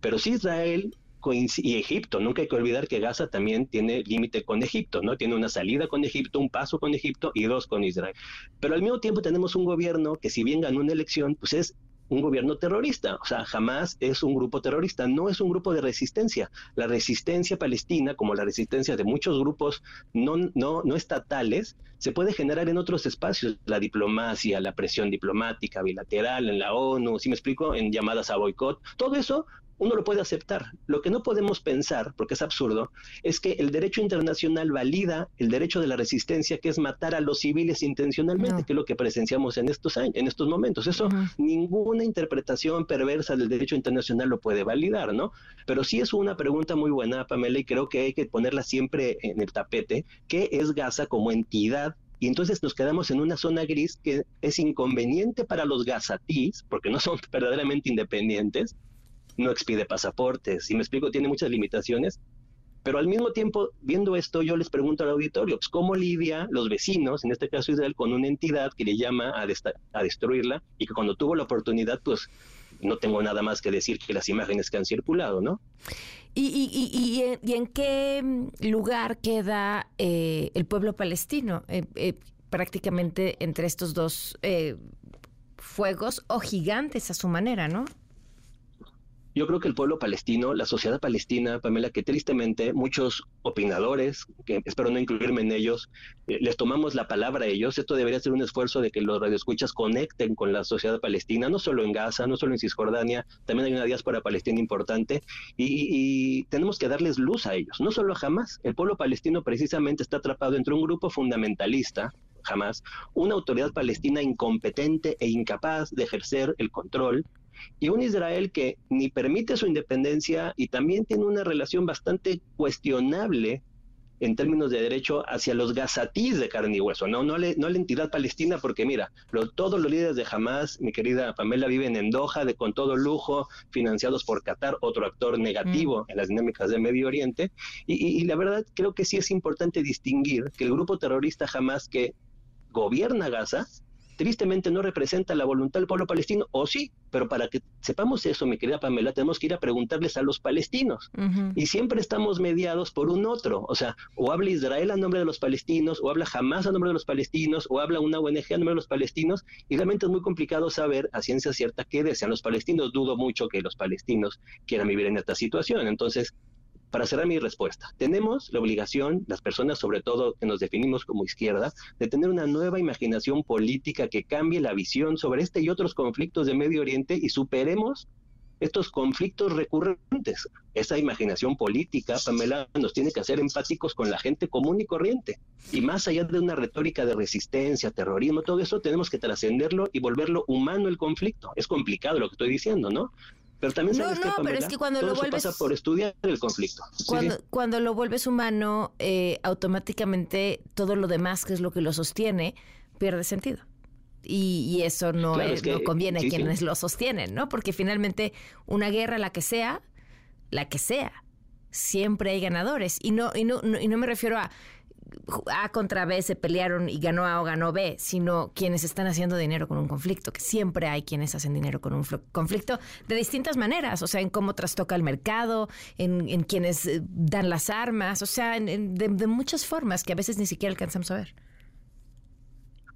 pero sí Israel y Egipto. Nunca hay que olvidar que Gaza también tiene límite con Egipto, ¿no? Tiene una salida con Egipto, un paso con Egipto y dos con Israel. Pero al mismo tiempo tenemos un gobierno que si bien ganó una elección, pues es un gobierno terrorista. O sea, jamás es un grupo terrorista, no es un grupo de resistencia. La resistencia palestina, como la resistencia de muchos grupos no, no, no estatales, se puede generar en otros espacios, la diplomacia, la presión diplomática, bilateral, en la ONU, si me explico, en llamadas a boicot. Todo eso uno lo puede aceptar. Lo que no podemos pensar, porque es absurdo, es que el derecho internacional valida el derecho de la resistencia, que es matar a los civiles intencionalmente, que es lo que presenciamos en estos años, en estos momentos. Eso ninguna interpretación perversa del derecho internacional lo puede validar, ¿no? Pero sí es una pregunta muy buena, Pamela, y creo que hay que ponerla siempre en el tapete, ¿qué es Gaza como entidad y entonces nos quedamos en una zona gris que es inconveniente para los gazatís, porque no son <laughs> verdaderamente independientes, no expide pasaportes, si me explico, tiene muchas limitaciones, pero al mismo tiempo, viendo esto, yo les pregunto al auditorio, pues, ¿cómo lidia los vecinos, en este caso Israel, con una entidad que le llama a, a destruirla y que cuando tuvo la oportunidad, pues no tengo nada más que decir que las imágenes que han circulado, ¿no? ¿Y, y, en, qué lugar queda eh, el pueblo palestino? Eh, eh, prácticamente entre estos dos fuegos o gigantes a su manera, ¿no? Yo creo que el pueblo palestino, la sociedad palestina, Pamela, que tristemente muchos opinadores, que espero no incluirme en ellos, eh, les tomamos la palabra a ellos. Esto debería ser un esfuerzo de que los radioescuchas conecten con la sociedad palestina, no solo en Gaza, no solo en Cisjordania, también hay una diáspora palestina importante y, tenemos que darles luz a ellos, no solo a Hamas. El pueblo palestino precisamente está atrapado entre un grupo fundamentalista, jamás, una autoridad palestina incompetente e incapaz de ejercer el control y un Israel que ni permite su independencia y también tiene una relación bastante cuestionable en términos de derecho hacia los gazatíes de carne y hueso, no, no, no la entidad palestina, porque mira, todos los líderes de Hamas, mi querida Pamela, viven en Doha de, con todo lujo, financiados por Qatar, otro actor negativo mm. en las dinámicas de Medio Oriente, y, y, la verdad creo que sí es importante distinguir que el grupo terrorista Hamas que gobierna Gaza tristemente no representa la voluntad del pueblo palestino, o sí, pero para que sepamos eso, mi querida Pamela, tenemos que ir a preguntarles a los palestinos. Y siempre estamos mediados por un otro, o sea, o habla Israel a nombre de los palestinos, o habla Hamas a nombre de los palestinos, o habla una ONG a nombre de los palestinos, y realmente es muy complicado saber a ciencia cierta qué desean los palestinos. Dudo mucho que los palestinos quieran vivir en esta situación. Entonces, para cerrar mi respuesta, tenemos la obligación, las personas sobre todo que nos definimos como izquierda, de tener una nueva imaginación política que cambie la visión sobre este y otros conflictos de Medio Oriente y superemos estos conflictos recurrentes. Esa imaginación política, Pamela, nos tiene que hacer empáticos con la gente común y corriente. Y más allá de una retórica de resistencia, terrorismo, todo eso tenemos que trascenderlo y volverlo humano el conflicto. Es complicado lo que estoy diciendo, ¿no? Pero también no, no, pero es que cuando lo vuelves pasa por estudiar el conflicto. Cuando, cuando lo vuelves humano, eh, automáticamente todo lo demás, que es lo que lo sostiene, pierde sentido. Y, eso no, no conviene a quienes lo sostienen, ¿no? Porque finalmente una guerra, la que sea, la que sea, siempre hay ganadores. Y no, y no, y no me refiero a a contra B se pelearon y ganó A o ganó B, sino quienes están haciendo dinero con un conflicto, que siempre hay quienes hacen dinero con un conflicto de distintas maneras, o sea, en cómo trastoca el mercado, en, quienes eh, dan las armas, o sea, de muchas formas que a veces ni siquiera alcanzamos a ver.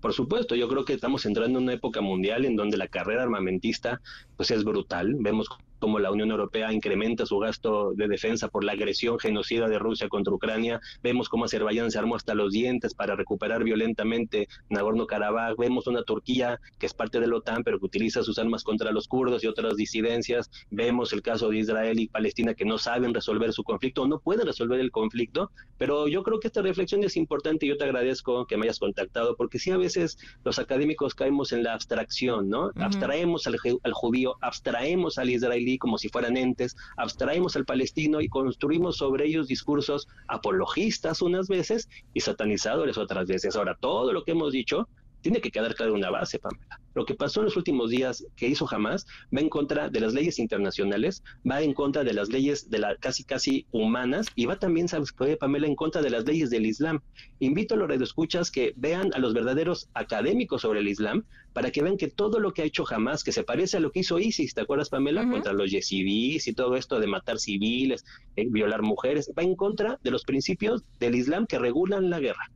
Por supuesto, yo creo que estamos entrando en una época mundial en donde la carrera armamentista pues es brutal. Vemos como la Unión Europea incrementa su gasto de defensa por la agresión genocida de Rusia contra Ucrania. Vemos cómo Azerbaiyán se armó hasta los dientes para recuperar violentamente Nagorno-Karabaj. Vemos una Turquía que es parte de la OTAN, pero que utiliza sus armas contra los kurdos y otras disidencias. Vemos el caso de Israel y Palestina que no saben resolver su conflicto o no pueden resolver el conflicto. Pero yo creo que esta reflexión es importante y yo te agradezco que me hayas contactado, porque sí a veces los académicos caemos en la abstracción, ¿no? Abstraemos al, al judío, abstraemos al israelí como si fueran entes, abstraemos al palestino y construimos sobre ellos discursos apologistas unas veces y satanizadores otras veces. Ahora, todo lo que hemos dicho tiene que quedar claro una base, Pamela. Lo que pasó en los últimos días que hizo Hamas va en contra de las leyes internacionales, va en contra de las leyes de la casi casi humanas y va también, sabes Pamela, en contra de las leyes del Islam. Invito a los radioescuchas que vean a los verdaderos académicos sobre el Islam para que vean que todo lo que ha hecho Hamas, que se parece a lo que hizo ISIS, ¿te acuerdas, Pamela? Contra los yezidíes y todo esto de matar civiles, eh, violar mujeres, va en contra de los principios del Islam que regulan la guerra.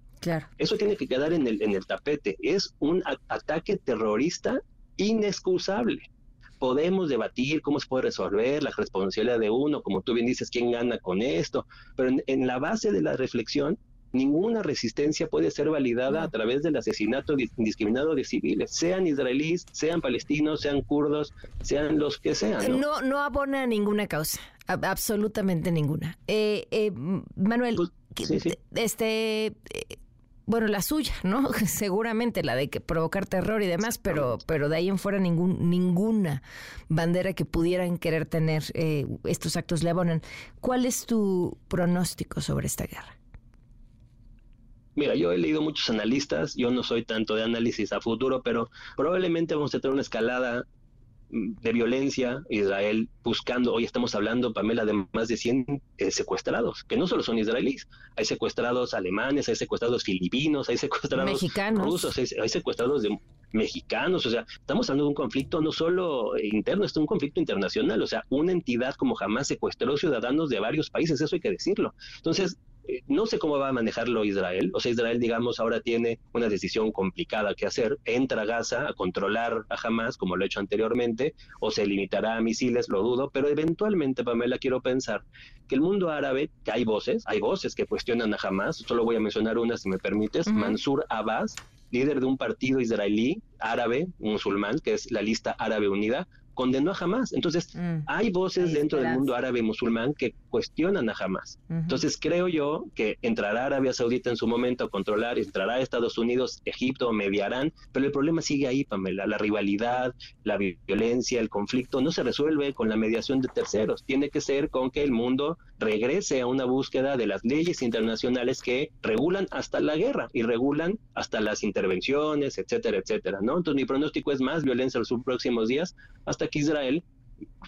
Eso tiene que quedar en el, en el tapete. Es un ataque terrorista inexcusable. Podemos debatir cómo se puede resolver la responsabilidad de uno, como tú bien dices, quién gana con esto, pero en, la base de la reflexión, ninguna resistencia puede ser validada a través del asesinato indiscriminado de civiles, sean israelíes, sean palestinos, sean kurdos, sean los que sean. No, no, abona ninguna causa, absolutamente ninguna. Eh, eh, Manuel, pues, este... Eh, bueno, la suya, ¿no? <laughs> Seguramente la de que provocar terror y demás, pero, pero de ahí en fuera ningún, ninguna bandera que pudieran querer tener eh, estos actos le abonan. ¿Cuál es tu pronóstico sobre esta guerra? Mira, yo he leído muchos analistas, yo no soy tanto de análisis a futuro, pero probablemente vamos a tener una escalada de violencia, Israel buscando, hoy estamos hablando, Pamela, de más de 100 eh, secuestrados, que no solo son israelíes, hay secuestrados alemanes, hay secuestrados filipinos, hay secuestrados rusos, hay, secuestrados de mexicanos, o sea, estamos hablando de un conflicto no solo interno, es un conflicto internacional, o sea, una entidad como jamás secuestró ciudadanos de varios países, eso hay que decirlo. Entonces, no sé cómo va a manejarlo Israel. O sea, Israel, digamos, ahora tiene una decisión complicada que hacer. Entra a Gaza a controlar a Hamas, como lo ha hecho anteriormente, o se limitará a misiles, lo dudo, pero eventualmente, Pamela, quiero pensar que el mundo árabe, que hay voces, hay voces que cuestionan a Hamas, solo voy a mencionar una si me permites, Mansur Abbas, líder de un partido israelí árabe, musulmán, que es la lista árabe unida, condenó a Hamas. Entonces, mm. hay voces dentro del mundo árabe y musulmán que cuestionan a Hamas. Entonces, creo yo que entrará Arabia Saudita en su momento a controlar, entrará Estados Unidos, Egipto, mediarán, pero el problema sigue ahí, Pamela. La rivalidad, la violencia, el conflicto no se resuelve con la mediación de terceros. Tiene que ser con que el mundo regrese a una búsqueda de las leyes internacionales que regulan hasta la guerra y regulan hasta las intervenciones, etcétera, etcétera, ¿no? Entonces, mi pronóstico es más violencia en los próximos días hasta que Israel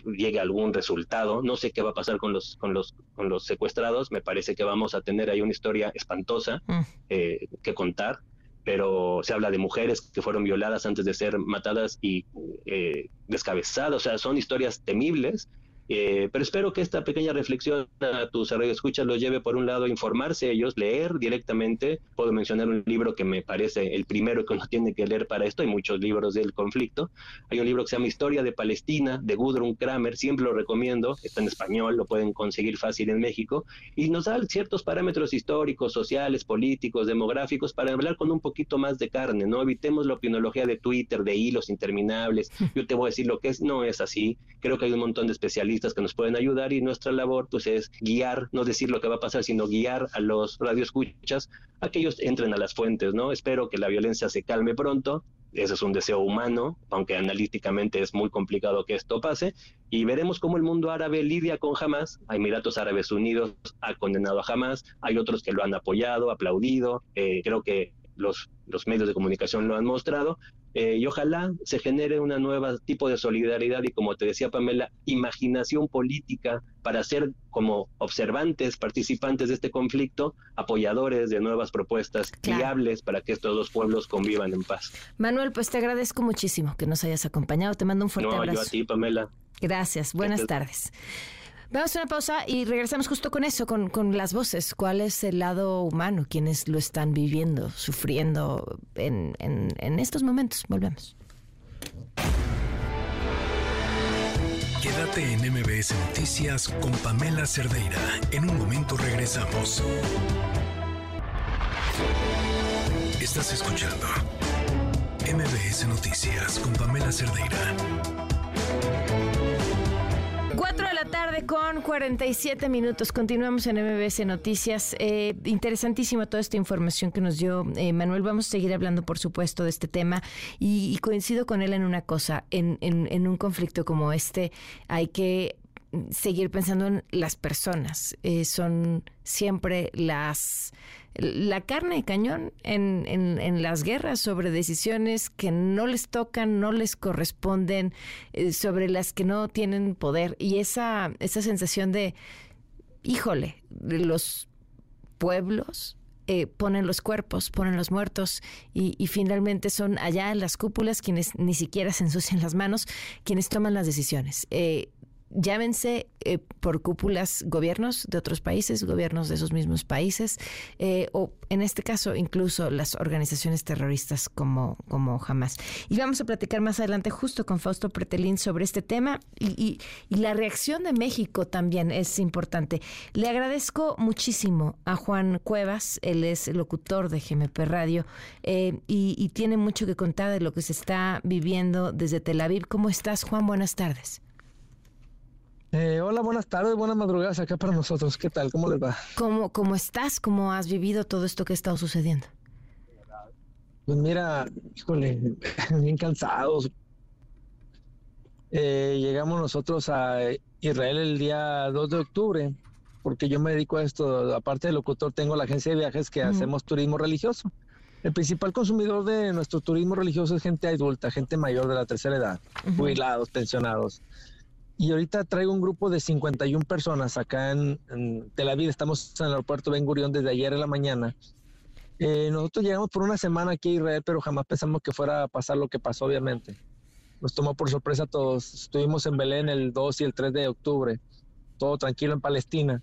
llegue a algún resultado. No sé qué va a pasar con los, con los, con los secuestrados. Me parece que vamos a tener ahí una historia espantosa mm. eh, que contar. pero se habla de mujeres que fueron violadas antes de ser matadas y eh, descabezadas, o sea, son historias temibles eh, pero espero que esta pequeña reflexión a tus escuchas los lleve por un lado a informarse ellos, leer directamente. Puedo mencionar un libro que me parece el primero que uno <laughs> tiene que leer para esto. Hay muchos libros del conflicto. Hay un libro que se llama Historia de Palestina de Gudrun Kramer. Siempre lo recomiendo. Está en español, lo pueden conseguir fácil en México. Y nos da ciertos parámetros históricos, sociales, políticos, demográficos para hablar con un poquito más de carne. No evitemos la opinología de Twitter, de hilos interminables. <laughs> Yo te voy a decir lo que es. No es así. Creo que hay un montón de especialistas que nos pueden ayudar y nuestra labor pues es guiar, no decir lo que va a pasar, sino guiar a los radioescuchas a que ellos entren a las fuentes, ¿no? Espero que la violencia se calme pronto, ese es un deseo humano, aunque analíticamente es muy complicado que esto pase, y veremos cómo el mundo árabe lidia con Hamas. Emiratos Árabes Unidos ha condenado a Hamas, hay otros que lo han apoyado, aplaudido, eh, creo que los, los medios de comunicación lo han mostrado, eh, y ojalá se genere una nueva tipo de solidaridad y como te decía Pamela, imaginación política para ser como observantes, participantes de este conflicto, apoyadores de nuevas propuestas viables para que estos dos pueblos convivan en paz. Manuel, pues te agradezco muchísimo que nos hayas acompañado, te mando un fuerte abrazo. Yo a ti, Pamela. Gracias, buenas tardes. Vamos a una pausa y regresamos justo con eso, con, con, las voces. ¿Cuál es el lado humano? ¿Quiénes lo están viviendo, sufriendo en, en, en estos momentos? Volvemos. Quédate en MBS Noticias con Pamela Cerdeira. En un momento regresamos. Estás escuchando MBS Noticias con Pamela Cerdeira. 4 de la tarde con 47 minutos. Continuamos en MBS Noticias. Eh, interesantísima toda esta información que nos dio eh, Manuel. Vamos a seguir hablando, por supuesto, de este tema y, coincido con él en una cosa. En, un conflicto como este hay que seguir pensando en las personas. Eh, son siempre las la carne de cañón en, en, las guerras sobre decisiones que no les tocan, no les corresponden, eh, sobre las que no tienen poder. Y esa, esa sensación de, híjole, los pueblos eh, ponen los cuerpos, ponen los muertos y, y, finalmente son allá en las cúpulas quienes ni siquiera se ensucian las manos, quienes toman las decisiones. Eh, llámense eh, por cúpulas gobiernos de otros países, gobiernos de esos mismos países, eh, o en este caso incluso las organizaciones terroristas como, como Hamas. Y vamos a platicar más adelante justo con Fausto Pretelín sobre este tema y, la reacción de México también es importante. Le agradezco muchísimo a Juan Cuevas, él es locutor de GMP Radio eh, y, y tiene mucho que contar de lo que se está viviendo desde Tel Aviv. ¿Cómo estás, Juan? Buenas tardes. Eh, hola, buenas tardes, buenas madrugadas acá para nosotros. ¿Qué tal? ¿Cómo les va? ¿Cómo, cómo estás? ¿Cómo has vivido todo esto que ha estado sucediendo? Pues mira, híjole, <laughs> bien cansados. Eh, llegamos nosotros a Israel el día 2 de octubre, porque yo me dedico a esto, aparte de locutor, tengo la agencia de viajes que hacemos turismo religioso. El principal consumidor de nuestro turismo religioso es gente adulta, gente mayor de la tercera edad, jubilados, pensionados. Y ahorita traigo un grupo de 51 personas acá en, Tel Aviv. Estamos en el aeropuerto Ben Gurión desde ayer en la mañana. Eh, nosotros llegamos por una semana aquí a Israel, pero jamás pensamos que fuera a pasar lo que pasó, obviamente. Nos tomó por sorpresa a todos. Estuvimos en Belén el 2 y el 3 de octubre, todo tranquilo en Palestina.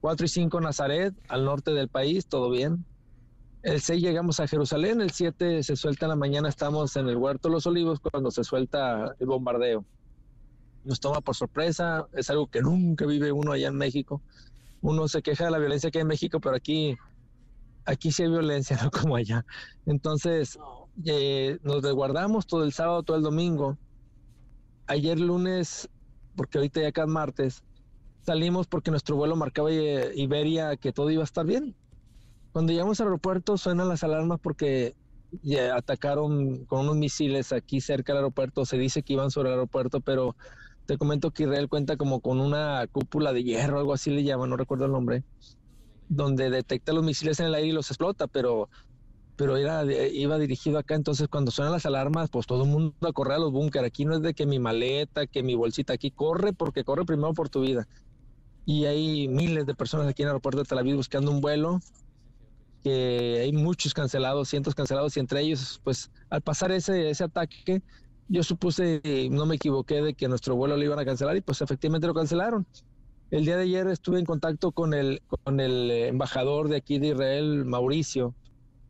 4 y 5 Nazaret, al norte del país, todo bien. El 6 llegamos a Jerusalén, el 7 se suelta en la mañana, estamos en el Huerto de los Olivos cuando se suelta el bombardeo nos toma por sorpresa, es algo que nunca vive uno allá en México. Uno se queja de la violencia que hay en México, pero aquí, aquí sí hay violencia, <laughs> no como allá. Entonces, eh, nos desguardamos todo el sábado, todo el domingo. Ayer lunes, porque ahorita ya acá es martes, salimos porque nuestro vuelo marcaba Iberia que todo iba a estar bien. Cuando llegamos al aeropuerto suenan las alarmas porque atacaron con unos misiles aquí cerca del aeropuerto. Se dice que iban sobre el aeropuerto, pero te comento que Israel cuenta como con una cúpula de hierro, algo así le llaman, no recuerdo el nombre, donde detecta los misiles en el aire y los explota, pero pero era, iba dirigido acá, entonces cuando suenan las alarmas, pues todo el mundo a correr a los búnker. Aquí no es de que mi maleta, que mi bolsita, aquí corre porque corre primero por tu vida. Y hay miles de personas aquí en el aeropuerto de Tel Aviv buscando un vuelo. que hay muchos cancelados, cientos cancelados, y entre ellos, pues al pasar ese, ese ataque, yo supuse, no me equivoqué, de que nuestro vuelo lo iban a cancelar y pues efectivamente lo cancelaron. El día de ayer estuve en contacto con el, con el embajador de aquí de Israel, Mauricio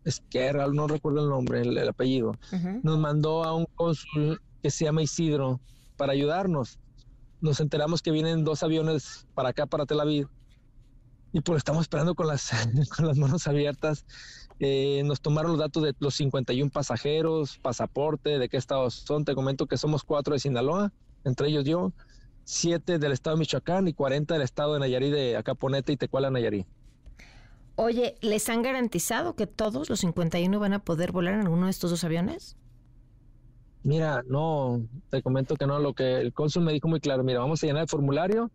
Esquerra, no recuerdo el nombre, el, apellido. Nos mandó a un cónsul que se llama Isidro para ayudarnos. Nos enteramos que vienen dos aviones para acá, para Tel Aviv, y pues estamos esperando con las, <laughs> con las manos abiertas. Eh, nos tomaron los datos de los 51 pasajeros, pasaporte, de qué estado son. Te comento que somos cuatro de Sinaloa, entre ellos yo, siete del estado de Michoacán y 40 del estado de Nayarit, de Acaponeta y Tecuala, Nayarit. Oye, ¿les han garantizado que todos los 51 van a poder volar en uno de estos dos aviones? Mira, no, te comento que no. Lo que el cónsul me dijo muy claro, mira, vamos a llenar el formulario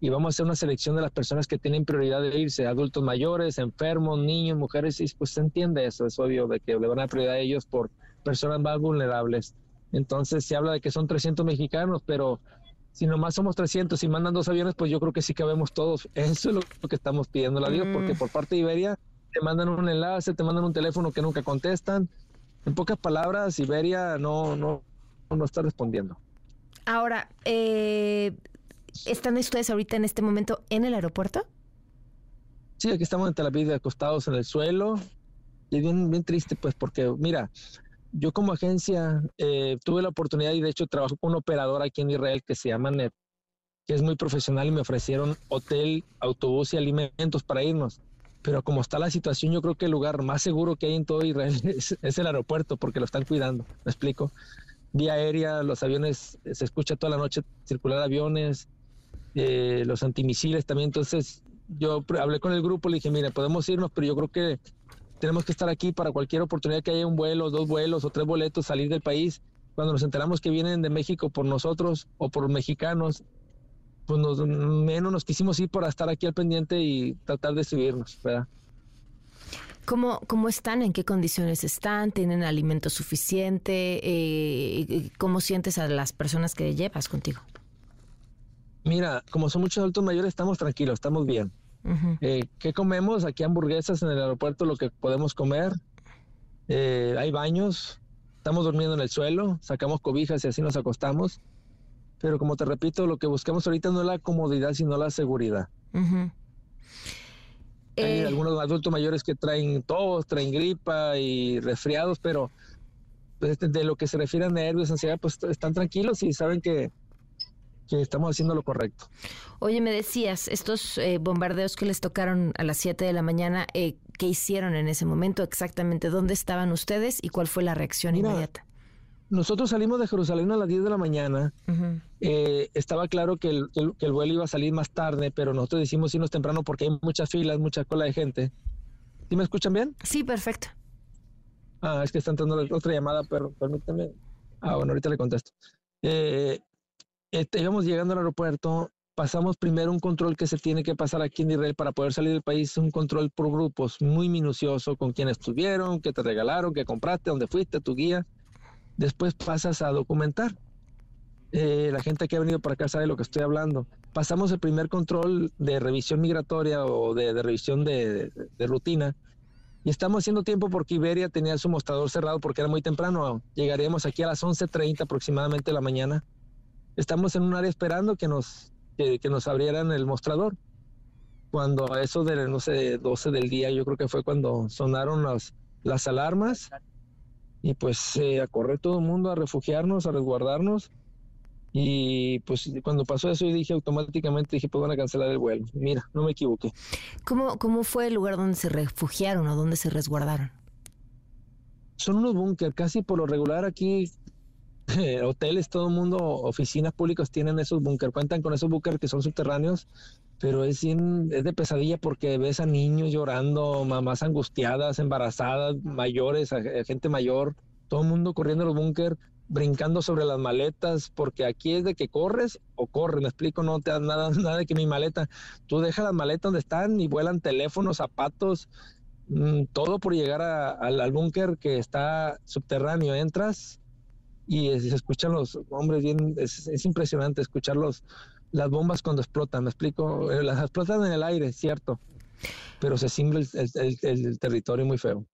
y vamos a hacer una selección de las personas que tienen prioridad de irse, adultos mayores, enfermos, niños, mujeres, y pues se entiende eso, es obvio de que le van a dar prioridad a ellos por personas más vulnerables. Entonces se habla de que son 300 mexicanos, pero si nomás somos 300 y mandan dos aviones, pues yo creo que sí cabemos todos. <laughs> Eso es lo que estamos pidiendo la Dios, porque mm. por parte de Iberia te mandan un enlace, te mandan un teléfono que nunca contestan. En pocas palabras, Iberia no, no, no está respondiendo. Ahora, eh, ¿Están ustedes ahorita en este momento en el aeropuerto? Sí, aquí estamos en Tel Aviv acostados en el suelo y bien, bien triste pues porque mira, yo como agencia eh, tuve la oportunidad y de hecho trabajo con un operador aquí en Israel que se llama NET, que es muy profesional y me ofrecieron hotel, autobús y alimentos para irnos. Pero como está la situación, yo creo que el lugar más seguro que hay en todo Israel <laughs> es, es el aeropuerto porque lo están cuidando. ¿Me explico? Vía aérea, los aviones, se escucha toda la noche circular aviones, eh, los antimisiles también. Entonces yo hablé con el grupo, le dije, mire, podemos irnos, pero yo creo que tenemos que estar aquí para cualquier oportunidad que haya un vuelo, dos vuelos o tres boletos, salir del país. Cuando nos enteramos que vienen de México por nosotros o por mexicanos, pues nos, menos nos quisimos ir para estar aquí al pendiente y tratar de subirnos. ¿Cómo, ¿Cómo están? ¿En qué condiciones están? ¿Tienen alimento suficiente? Eh, ¿Cómo sientes a las personas que llevas contigo? Mira, como son muchos adultos mayores, estamos tranquilos, estamos bien. Eh, ¿Qué comemos? Aquí hamburguesas en el aeropuerto, lo que podemos comer. Eh, hay baños, estamos durmiendo en el suelo, sacamos cobijas y así nos acostamos. Pero como te repito, lo que buscamos ahorita no es la comodidad, sino la seguridad. Hay eh, algunos adultos mayores que traen tos, traen gripa y resfriados, pero pues, de lo que se refiere a nervios, ansiedad, pues están tranquilos y saben que que estamos haciendo lo correcto. Oye, me decías, estos eh, bombardeos que les tocaron a las 7 de la mañana, eh, ¿qué hicieron en ese momento exactamente? ¿Dónde estaban ustedes y cuál fue la reacción inmediata? Nosotros salimos de Jerusalén a las 10 de la mañana. Eh, estaba claro que el, que el, vuelo iba a salir más tarde, pero nosotros decimos irnos temprano porque hay muchas filas, mucha cola de gente. ¿Sí me escuchan bien? Sí, perfecto. Ah, es que está entrando otra llamada, pero permítame. Ah, bueno, ahorita le contesto. Eh, este, íbamos llegando al aeropuerto, pasamos primero un control que se tiene que pasar aquí en Israel para poder salir del país, un control por grupos muy minucioso con quién estuvieron, qué te regalaron, qué compraste, dónde fuiste, tu guía. Después pasas a documentar. Eh, la gente que ha venido para acá sabe lo que estoy hablando. Pasamos el primer control de revisión migratoria o de, revisión de, de, rutina y estamos haciendo tiempo porque Iberia tenía su mostrador cerrado porque era muy temprano. Llegaríamos aquí a las 11.30 aproximadamente de la mañana estamos en un área esperando que nos, que, nos abrieran el mostrador. Cuando a eso de, no sé, 12 del día, yo creo que fue cuando sonaron las, las alarmas y pues eh, a correr todo el mundo a refugiarnos, a resguardarnos. Y pues cuando pasó eso, yo dije automáticamente, dije, pues van a cancelar el vuelo. Mira, no me equivoqué. ¿Cómo, cómo fue el lugar donde se refugiaron o donde se resguardaron? Son unos búnker, casi por lo regular aquí <laughs> hoteles, todo el mundo, oficinas públicas tienen esos búnker, cuentan con esos búnker que son subterráneos, pero es, de pesadilla porque ves a niños llorando, mamás angustiadas, embarazadas, mayores, gente mayor, todo el mundo corriendo los búnker, brincando sobre las maletas, porque aquí es de que corres o corres, me explico, no te das nada, <laughs> nada de que mi maleta, tú dejas las maletas donde están y vuelan teléfonos, zapatos, mm, todo por llegar al búnker que está subterráneo, entras y se escuchan los hombres bien, es, impresionante escuchar las bombas cuando explotan, me explico, eh, las explotan en el aire, cierto, pero se cimbra el, territorio muy feo.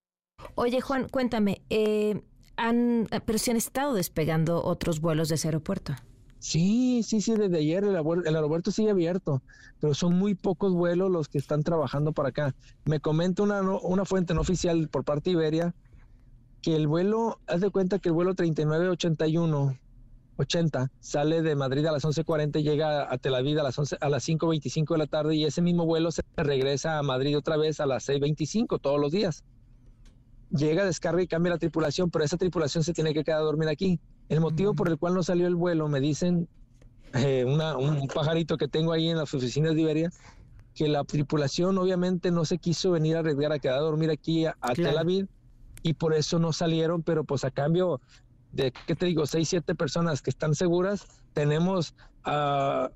Oye, Juan, cuéntame, eh, han, pero si han estado despegando otros vuelos de ese aeropuerto. Sí, sí, sí, desde ayer el, aeropuerto sigue abierto, pero son muy pocos vuelos los que están trabajando para acá. Me comenta una, una fuente no oficial por parte de Iberia que el vuelo, haz de cuenta que el vuelo 3981 80 sale de Madrid a las 11:40 y llega a Tel Aviv a las 11, a las 5:25 de la tarde y ese mismo vuelo se regresa a Madrid otra vez a las 6:25 todos los días. Llega, descarga y cambia la tripulación, pero esa tripulación se tiene que quedar a dormir aquí. El motivo por el cual no salió el vuelo, me dicen eh, un pajarito que tengo ahí en las oficinas de Iberia, que la tripulación obviamente no se quiso venir a arriesgar a quedar a dormir aquí a, Tel Aviv y por eso no salieron, pero pues a cambio de, ¿qué te digo? Seis, siete personas que están seguras, tenemos a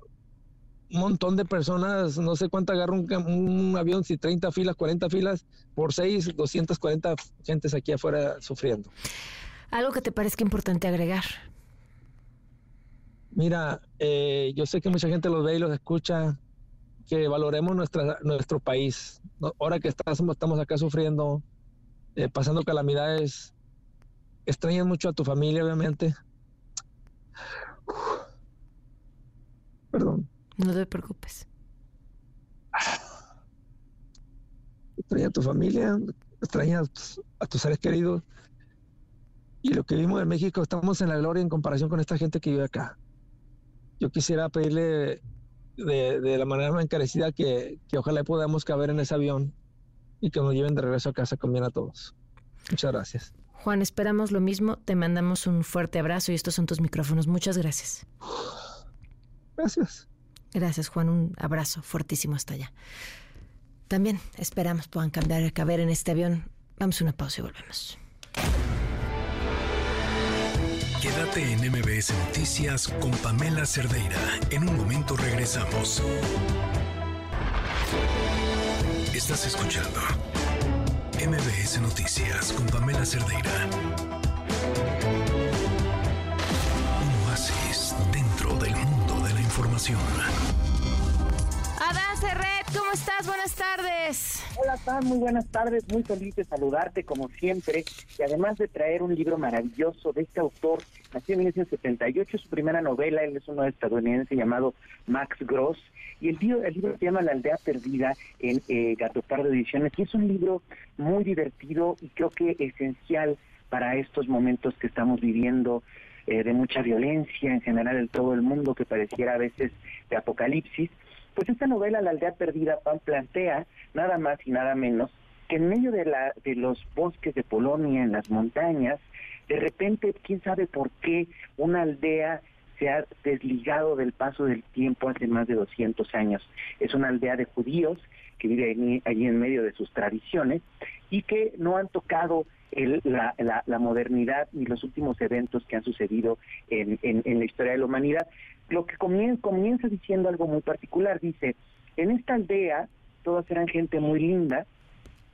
un montón de personas, no sé cuánto agarra un, un, avión, si 30 filas, 40 filas, por 6, 240 gentes aquí afuera sufriendo. ¿Algo que te parezca importante agregar? Mira, eh, yo sé que mucha gente los ve y los escucha, que valoremos nuestra, nuestro país. Ahora que estamos, estamos acá sufriendo, eh, pasando calamidades, extrañas mucho a tu familia, obviamente. Perdón. No te preocupes. Extrañas a tu familia, extrañas a tus seres queridos. Y lo que vimos en México, estamos en la gloria en comparación con esta gente que vive acá. Yo quisiera pedirle de, la manera más encarecida que, que ojalá podamos caber en ese avión y que nos lleven de regreso a casa con bien a todos. Muchas gracias. Juan, esperamos lo mismo. Te mandamos un fuerte abrazo y estos son tus micrófonos. Muchas gracias. Gracias. Gracias, Juan. Un abrazo fuertísimo hasta allá. También esperamos puedan cambiar, caber en este avión. Vamos a una pausa y volvemos. Quédate en MBS Noticias con Pamela Cerdeira. En un momento regresamos. Estás escuchando MBS Noticias con Pamela Cerdeira. Un oasis dentro del mundo de la información. Adán Serret, ¿cómo estás? Buenas tardes. Hola, Pam, muy buenas tardes. Muy feliz de saludarte como siempre. Y además de traer un libro maravilloso de este autor, nació en 1978, su primera novela, él es uno estadounidense llamado Max Gross. Y el libro, el libro se llama La aldea perdida en eh, Gato Pardo Ediciones. Y es un libro muy divertido y creo que esencial para estos momentos que estamos viviendo eh, de mucha violencia en general en todo el mundo que pareciera a veces de apocalipsis pues esta novela, La aldea perdida, Pan plantea nada más y nada menos que en medio de, la, de los bosques de Polonia, en las montañas, de repente, quién sabe por qué, una aldea se ha desligado del paso del tiempo hace más de 200 años. Es una aldea de judíos que vive allí, en medio de sus tradiciones y que no han tocado la, la, modernidad ni los últimos eventos que han sucedido en, en la historia de la humanidad. Lo que comienza, diciendo algo muy particular, dice, en esta aldea todas eran gente muy linda,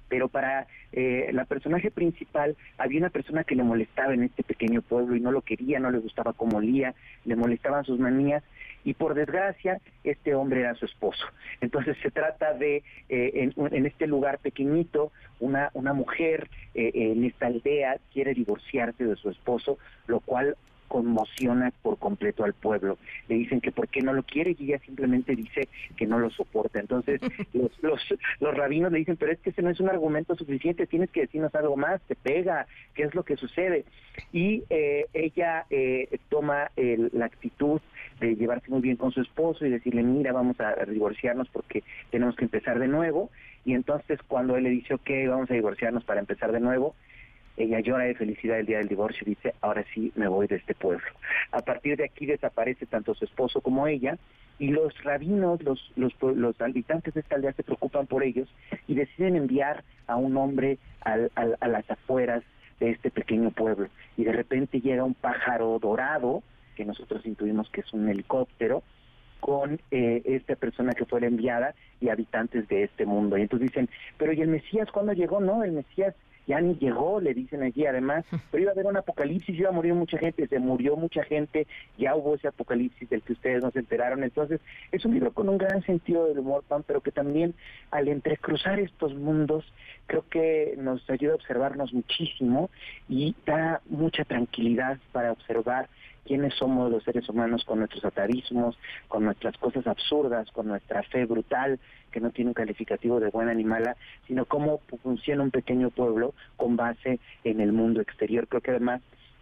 pero para eh, la personaje principal había una persona que le molestaba en este pequeño pueblo y no lo quería, no le gustaba cómo olía, le molestaban sus manías y por desgracia este hombre era su esposo. Entonces se trata de, eh, en, este lugar pequeñito, una, una mujer eh, en esta aldea quiere divorciarse de su esposo, lo cual conmociona por completo al pueblo. Le dicen que por qué no lo quiere y ella simplemente dice que no lo soporta. Entonces <laughs> los, los, los rabinos le dicen, pero es que ese no es un argumento suficiente, tienes que decirnos algo más, te pega, qué es lo que sucede. Y eh, ella eh, toma la actitud de llevarse muy bien con su esposo y decirle, mira, vamos a divorciarnos porque tenemos que empezar de nuevo. Y entonces cuando él le dice, ok, vamos a divorciarnos para empezar de nuevo, ella llora de felicidad el día del divorcio y dice, ahora sí me voy de este pueblo. A partir de aquí desaparece tanto su esposo como ella y los rabinos, los, los, los habitantes de esta aldea se preocupan por ellos y deciden enviar a un hombre a las afueras de este pequeño pueblo. Y de repente llega un pájaro dorado, que nosotros intuimos que es un helicóptero, con eh, esta persona que fue la enviada y habitantes de este mundo. Y entonces dicen, pero ¿y el Mesías cuándo llegó? No, el Mesías ya ni llegó, le dicen allí además, <laughs> pero iba a haber un apocalipsis, iba a morir mucha gente, se murió mucha gente, ya hubo ese apocalipsis del que ustedes no se enteraron, entonces es un libro con un gran sentido del humor, Pan, pero que también al entrecruzar estos mundos, creo que nos ayuda a observarnos muchísimo y da mucha tranquilidad para observar quiénes somos los seres humanos con nuestros atavismos, con nuestras cosas absurdas, con nuestra fe brutal, que no tiene un calificativo de buena ni mala, sino cómo funciona un pequeño pueblo con base en el mundo exterior. Creo que además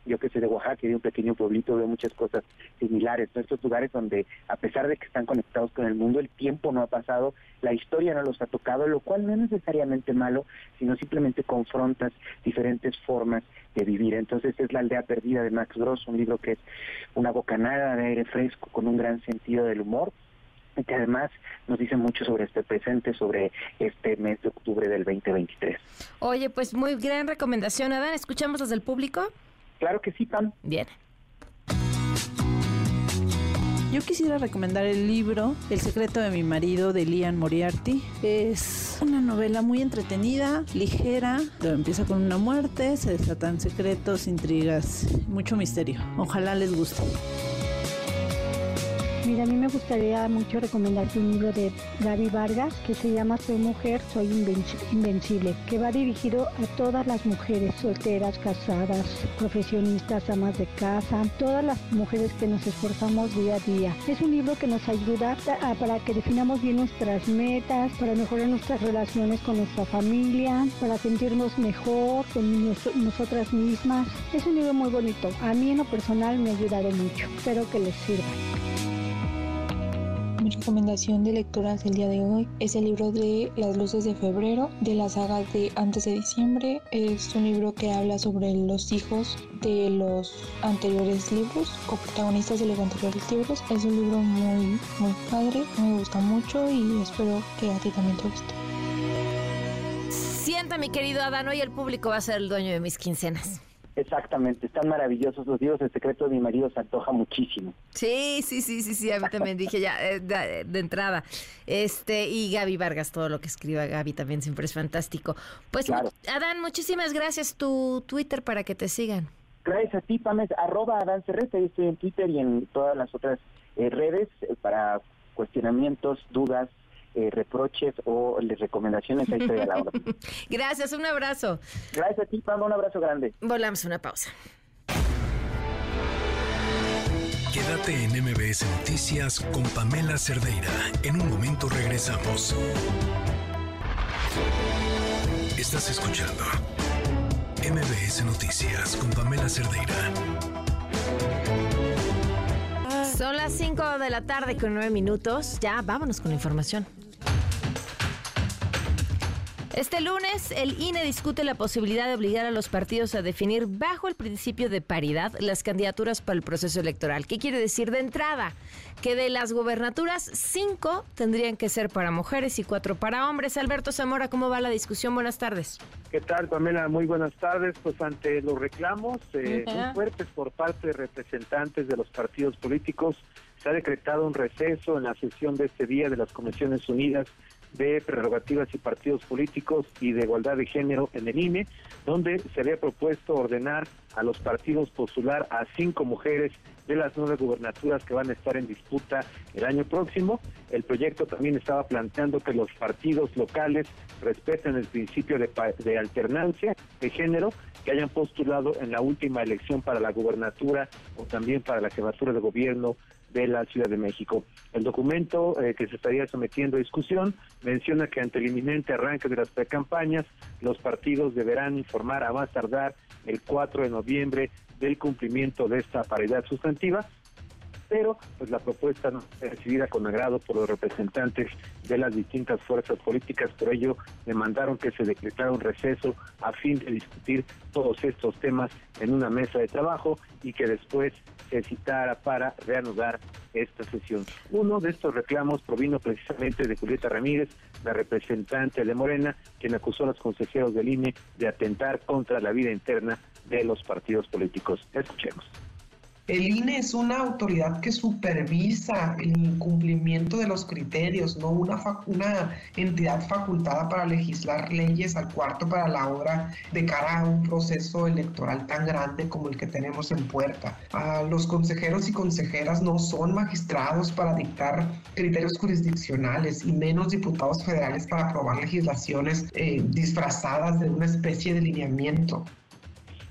yo que soy de Oaxaca de un pequeño pueblito, veo muchas cosas similares. En estos lugares donde, a pesar de que están conectados con el mundo, el tiempo no ha pasado, la historia no los ha tocado, lo cual no es necesariamente malo, sino simplemente confrontas diferentes formas de vivir. Entonces es La aldea perdida de Max Gross, un libro que es una bocanada de aire fresco con un gran sentido del humor y que además nos dice mucho sobre este presente, sobre este mes de octubre del 2023. Oye, pues muy gran recomendación, Adán. ¿Escuchamos desde el público? Claro que sí, Pam. Bien. Yo quisiera recomendar el libro El secreto de mi marido de Lian Moriarty. Es una novela muy entretenida, ligera, empieza con una muerte, se desatan secretos, intrigas, mucho misterio. Ojalá les guste. Mira, a mí me gustaría mucho recomendarte un libro de Gaby Vargas que se llama Soy mujer, soy invencible, que va dirigido a todas las mujeres solteras, casadas, profesionistas, amas de casa, todas las mujeres que nos esforzamos día a día. Es un libro que nos ayuda para que definamos bien nuestras metas, para mejorar nuestras relaciones con nuestra familia, para sentirnos mejor con nosotras mismas. Es un libro muy bonito. A mí en lo personal me ha ayudado mucho. Espero que les sirva. Mi recomendación de lecturas del día de hoy es el libro de Las luces de febrero de la saga de Antes de diciembre. Es un libro que habla sobre los hijos de los anteriores libros o protagonistas de los anteriores libros. Es un libro muy, muy padre, me gusta mucho y espero que a ti también te guste. Sienta, mi querido Adán, hoy el público va a ser el dueño de mis quincenas. Exactamente, están maravillosos los libros. El secreto de mi marido se antoja muchísimo. Sí, sí, sí, sí, sí. A mí también dije ya eh, de, entrada. Este y Gaby Vargas, todo lo que escriba Gaby también siempre es fantástico. Pues Adán, muchísimas gracias. Tu Twitter para que te sigan. Gracias a ti, Pames, arroba Adán Cerrete, estoy en Twitter y en todas las otras eh, redes eh, para cuestionamientos, dudas, eh, reproches o les recomendaciones, ahí estoy a la hora. <laughs> Gracias, un abrazo. Gracias a ti, Pablo, un abrazo grande. Volamos una pausa. Quédate en MBS Noticias con Pamela Cerdeira. En un momento regresamos. Estás escuchando MBS Noticias con Pamela Cerdeira. Son las 5 de la tarde con 9 minutos. Ya, vámonos con la información. Este lunes, el INE discute la posibilidad de obligar a los partidos a definir bajo el principio de paridad las candidaturas para el proceso electoral. ¿Qué quiere decir de entrada? Que de las gobernaturas, cinco tendrían que ser para mujeres y cuatro para hombres. Alberto Zamora, ¿cómo va la discusión? Buenas tardes. ¿Qué tal, Pamela? Muy buenas tardes. Pues ante los reclamos eh, muy fuertes por parte de representantes de los partidos políticos, se ha decretado un receso en la sesión de este día de las Comisiones Unidas de prerrogativas y partidos políticos y de igualdad de género en el INE, donde se había propuesto ordenar a los partidos postular a cinco mujeres de las nueve gubernaturas que van a estar en disputa el año próximo. El proyecto también estaba planteando que los partidos locales respeten el principio de, de alternancia de género que hayan postulado en la última elección para la gubernatura o también para la jefatura de gobierno de la Ciudad de México. El documento eh, que se estaría sometiendo a discusión menciona que ante el inminente arranque de las precampañas, los partidos deberán informar a más tardar el 4 de noviembre del cumplimiento de esta paridad sustantiva pero pues la propuesta no fue recibida con agrado por los representantes de las distintas fuerzas políticas, por ello demandaron que se decretara un receso a fin de discutir todos estos temas en una mesa de trabajo y que después se citara para reanudar esta sesión. Uno de estos reclamos provino precisamente de Julieta Ramírez, la representante de Morena, quien acusó a los consejeros del INE de atentar contra la vida interna de los partidos políticos. Escuchemos El INE es una autoridad que supervisa el incumplimiento de los criterios, no una, entidad facultada para legislar leyes al cuarto para la hora de cara a un proceso electoral tan grande como el que tenemos en puerta. Ah, los consejeros y consejeras no son magistrados para dictar criterios jurisdiccionales y menos diputados federales para aprobar legislaciones eh, disfrazadas de una especie de lineamiento.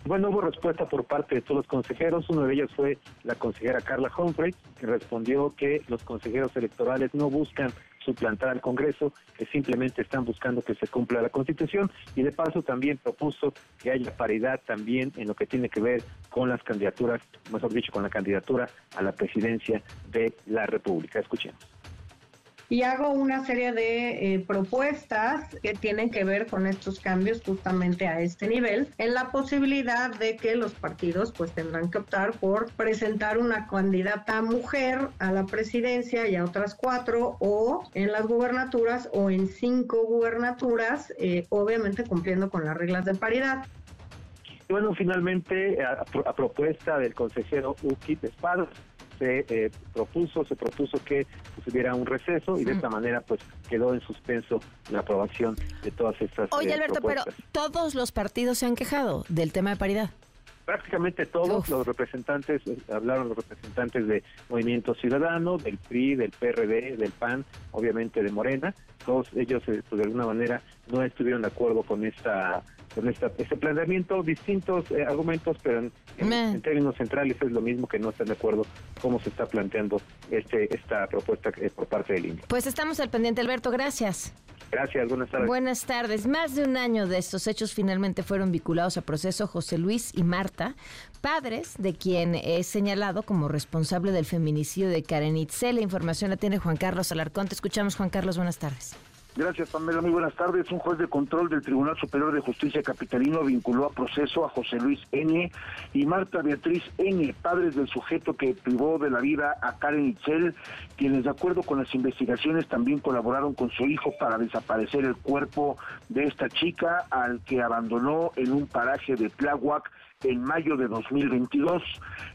Bueno, hubo respuesta por parte de todos los consejeros. Uno de ellos fue la consejera Carla Humphrey, que respondió que los consejeros electorales no buscan suplantar al Congreso, que simplemente están buscando que se cumpla la Constitución y de paso también propuso que haya paridad también en lo que tiene que ver con las candidaturas, mejor dicho, con la candidatura a la presidencia de la República. Escuchemos y hago una serie de eh, propuestas que tienen que ver con estos cambios justamente a este nivel, en la posibilidad de que los partidos pues tendrán que optar por presentar una candidata mujer a la presidencia y a otras cuatro o en las gubernaturas o en cinco gubernaturas, eh, obviamente cumpliendo con las reglas de paridad. Bueno, finalmente, a, propuesta del consejero Uki Espadas, se eh, propuso, se propuso que pues, hubiera un receso y de esta manera pues quedó en suspenso la aprobación de todas estas Oye, eh, Alberto, pero todos los partidos se han quejado del tema de paridad. Prácticamente todos los representantes, eh, hablaron los representantes de Movimiento Ciudadano, del PRI, del PRD, del PAN, obviamente de Morena, todos ellos pues, de alguna manera no estuvieron de acuerdo con esta con esta, este planteamiento, distintos eh, argumentos, pero en, términos centrales es lo mismo que no están de acuerdo cómo se está planteando este esta propuesta eh, por parte del INE. Pues estamos al pendiente, Alberto, gracias. Gracias, buenas tardes. Buenas tardes. Más de un año de estos hechos finalmente fueron vinculados a proceso José Luis y Marta, padres de quien es señalado como responsable del feminicidio de Karen Itzel. La información la tiene Juan Carlos Alarcón. Te escuchamos, Juan Carlos. Buenas tardes. Gracias, Pamela. Muy buenas tardes. Un juez de control del Tribunal Superior de Justicia Capitalino vinculó a proceso a José Luis N. y Marta Beatriz N., padres del sujeto que privó de la vida a Karen Itzel, quienes, de acuerdo con las investigaciones, también colaboraron con su hijo para desaparecer el cuerpo de esta chica, al que abandonó en un paraje de Tláhuac en mayo de 2022.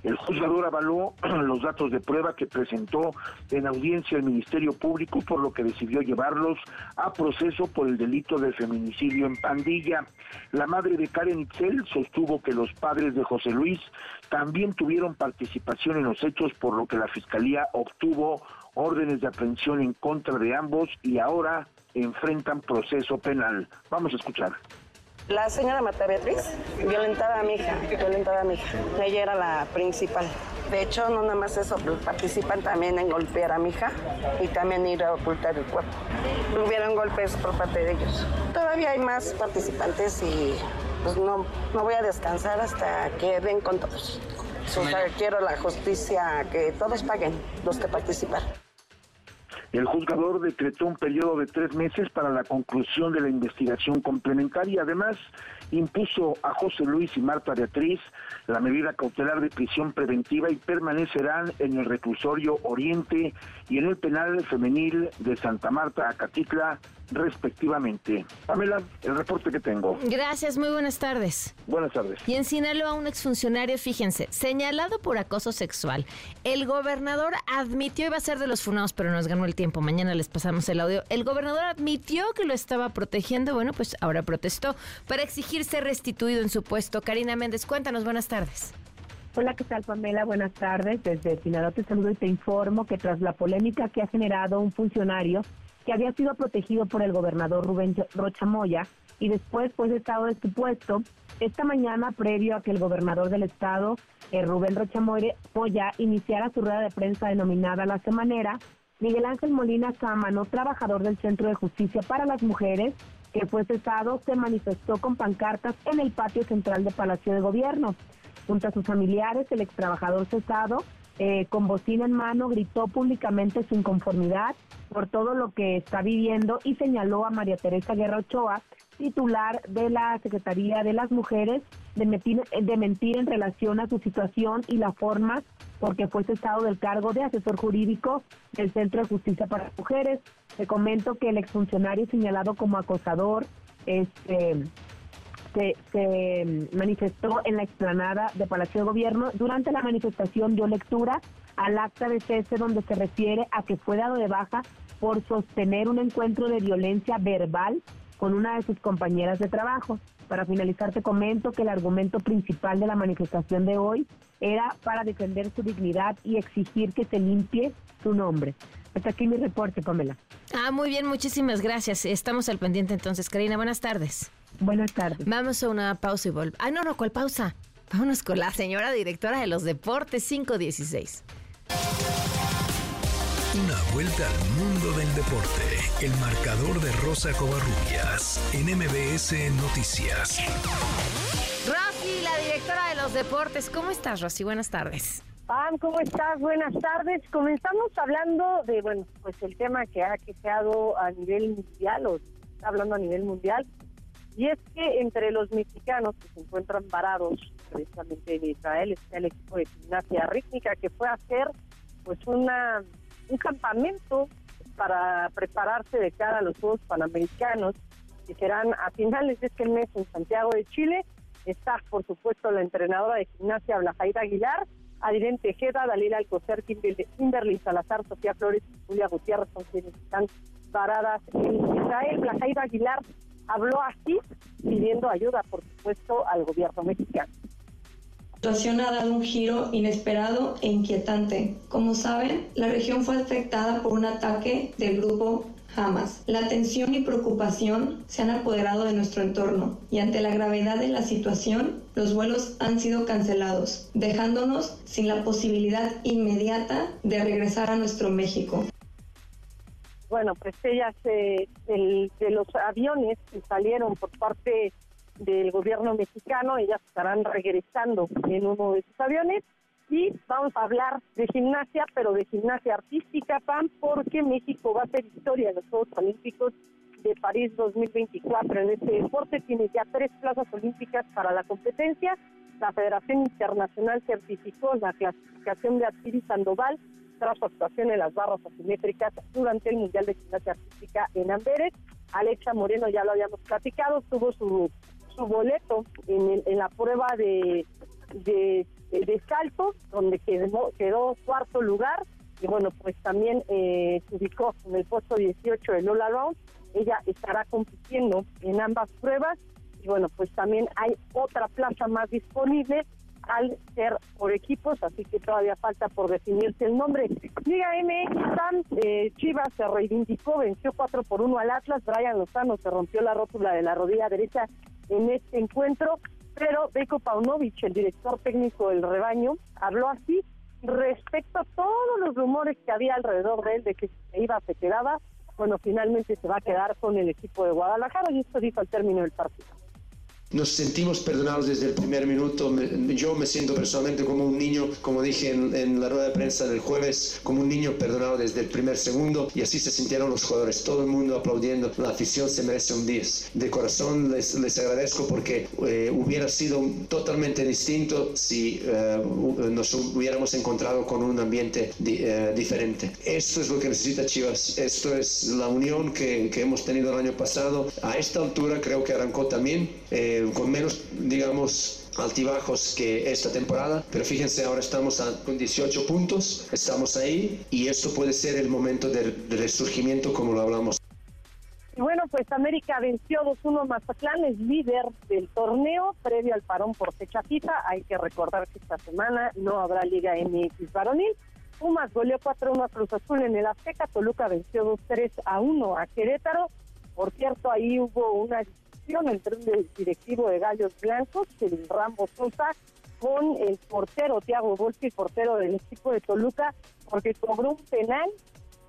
El juzgador avaló <clears throat> los datos de prueba que presentó en audiencia el Ministerio Público, por lo que decidió llevarlos a proceso por el delito de feminicidio en pandilla. La madre de Karen Itzel sostuvo que los padres de José Luis también tuvieron participación en los hechos, por lo que la Fiscalía obtuvo órdenes de aprehensión en contra de ambos y ahora enfrentan proceso penal. Vamos a escuchar. La señora Mata Beatriz violentaba a mi hija, violentaba a mi hija. Ella era la principal. De hecho, no nada más eso, participan también en golpear a mi hija y también ir a ocultar el cuerpo. Hubieron golpes por parte de ellos. Todavía hay más participantes y pues no, no voy a descansar hasta que den con todos. O sea, quiero la justicia, que todos paguen los que participan. El juzgador decretó un periodo de tres meses para la conclusión de la investigación complementaria. Además, impuso a José Luis y Marta Beatriz la medida cautelar de prisión preventiva y permanecerán en el reclusorio Oriente y en el penal femenil de Santa Marta, Acatitla, respectivamente. Pamela, el reporte que tengo. Gracias, muy buenas tardes. Buenas tardes. Y en Sinaloa, un exfuncionario, fíjense, señalado por acoso sexual. El gobernador admitió, iba a ser de los funados, pero nos ganó el tiempo. Mañana les pasamos el audio. El gobernador admitió que lo estaba protegiendo. Bueno, pues ahora protestó para exigir ser restituido en su puesto. Karina Méndez, cuéntanos, buenas tardes. Hola, ¿qué tal Pamela? Buenas tardes. Desde Sinaloa te saludo y te informo que tras la polémica que ha generado un funcionario que había sido protegido por el gobernador Rubén Rocha Moya y después pues estado de su puesto. Esta mañana, previo a que el gobernador del estado, eh, Rubén Rocha Moya, iniciara su rueda de prensa denominada La Semanera, Miguel Ángel Molina Cámano, trabajador del Centro de Justicia para las Mujeres, que fue cesado, se manifestó con pancartas en el patio central de Palacio de Gobierno. Junto a sus familiares, el ex trabajador cesado eh, con bocina en mano, gritó públicamente su inconformidad por todo lo que está viviendo y señaló a María Teresa Guerra Ochoa, titular de la Secretaría de las Mujeres, de mentir, en relación a su situación y la forma porque fue cesado del cargo de asesor jurídico del Centro de Justicia para Mujeres. Te comento que el exfuncionario señalado como acosador, este se, manifestó en la explanada de Palacio de Gobierno. Durante la manifestación dio lectura al acta de cese donde se refiere a que fue dado de baja por sostener un encuentro de violencia verbal con una de sus compañeras de trabajo. Para finalizar, te comento que el argumento principal de la manifestación de hoy era para defender su dignidad y exigir que se limpie su nombre. Hasta aquí mi reporte, Pamela. Ah, muy bien, muchísimas gracias. Estamos al pendiente entonces, Karina. Buenas tardes. Buenas tardes. Vamos a una pausa y volvemos. Ah, no, no, ¿cuál pausa? Vámonos con la señora directora de los deportes 516. Una vuelta al mundo del deporte. El marcador de Rosa Covarrubias en MBS Noticias. Rosy, la directora de los deportes. ¿Cómo estás, Rosy? Buenas tardes. Pam, ¿cómo estás? Buenas tardes. Comenzamos hablando de, bueno, pues el tema que ha quejado a nivel mundial, o está hablando a nivel mundial, y es que entre los mexicanos que se encuentran varados precisamente en Israel está el equipo de gimnasia rítmica que fue a hacer pues una un campamento para prepararse de cara a los Juegos Panamericanos que serán a finales de este mes en Santiago de Chile. Está, por supuesto, la entrenadora de gimnasia Blajaira Aguilar, Adrián Tejeda, Dalila Alcocer, Kimberly Salazar, Sofía Flores y Julia Gutiérrez son quienes están paradas en Israel. Blajaira Aguilar habló así, pidiendo ayuda, por supuesto, al gobierno mexicano. La situación ha dado un giro inesperado e inquietante. Como saben, la región fue afectada por un ataque del grupo Hamas. La tensión y preocupación se han apoderado de nuestro entorno y ante la gravedad de la situación, los vuelos han sido cancelados, dejándonos sin la posibilidad inmediata de regresar a nuestro México. Bueno, pues ellas eh, de los aviones que salieron por parte del gobierno mexicano, ellas estarán regresando en uno de sus aviones y vamos a hablar de gimnasia, pero de gimnasia artística, PAN, porque México va a hacer historia en los Juegos Olímpicos de París 2024. En este deporte tiene ya tres plazas olímpicas para la competencia. La Federación Internacional certificó la clasificación de Artiri Sandoval tras su actuación en las barras asimétricas durante el Mundial de Gimnasia Artística en Amberes. Alexa Moreno ya lo habíamos platicado, tuvo su su boleto en, en la prueba de, de, salto, donde quedó, quedó cuarto lugar. Y bueno, pues también eh, se ubicó en el puesto 18 de Lola Round. Ella estará compitiendo en ambas pruebas. Y bueno, pues también hay otra plaza más disponible al ser por equipos, así que todavía falta por definirse el nombre. Liga MX, eh, Chivas se reivindicó, venció 4 por 1 al Atlas, Brian Lozano se rompió la rótula de la rodilla derecha en este encuentro, pero Beko Paunovic, el director técnico del rebaño, habló así respecto a todos los rumores que había alrededor de él de que se iba, se quedaba. Bueno, finalmente se va a quedar con el equipo de Guadalajara y esto dijo al término del partido nos sentimos perdonados desde el primer minuto. yo me siento personalmente como un niño, como dije en, la rueda de prensa del jueves, como un niño perdonado desde el primer segundo y así se sintieron los jugadores, todo el mundo aplaudiendo. La afición se merece un 10. De corazón les, les agradezco porque eh, hubiera sido totalmente distinto si eh, nos hubiéramos encontrado con un ambiente eh, diferente. Esto es lo que necesita Chivas, esto es la unión que, que hemos tenido el año pasado. A esta altura creo que arrancó también con menos, digamos, altibajos que esta temporada, pero fíjense, ahora estamos con 18 puntos, estamos ahí y esto puede ser el momento del, resurgimiento como lo hablamos. Y bueno, pues América venció 2-1 Mazatlán, es líder del torneo previo al parón por fecha FIFA. Hay que recordar que esta semana no habrá Liga MX varonil. Pumas goleó 4-1 a Cruz Azul en el Azteca, Toluca venció 2-3 a 1 a Querétaro. Por cierto, ahí hubo una entre el directivo de Gallos Blancos, el Rambo Sosa, con el portero Tiago Volpi, portero del equipo de Toluca, porque cobró un penal,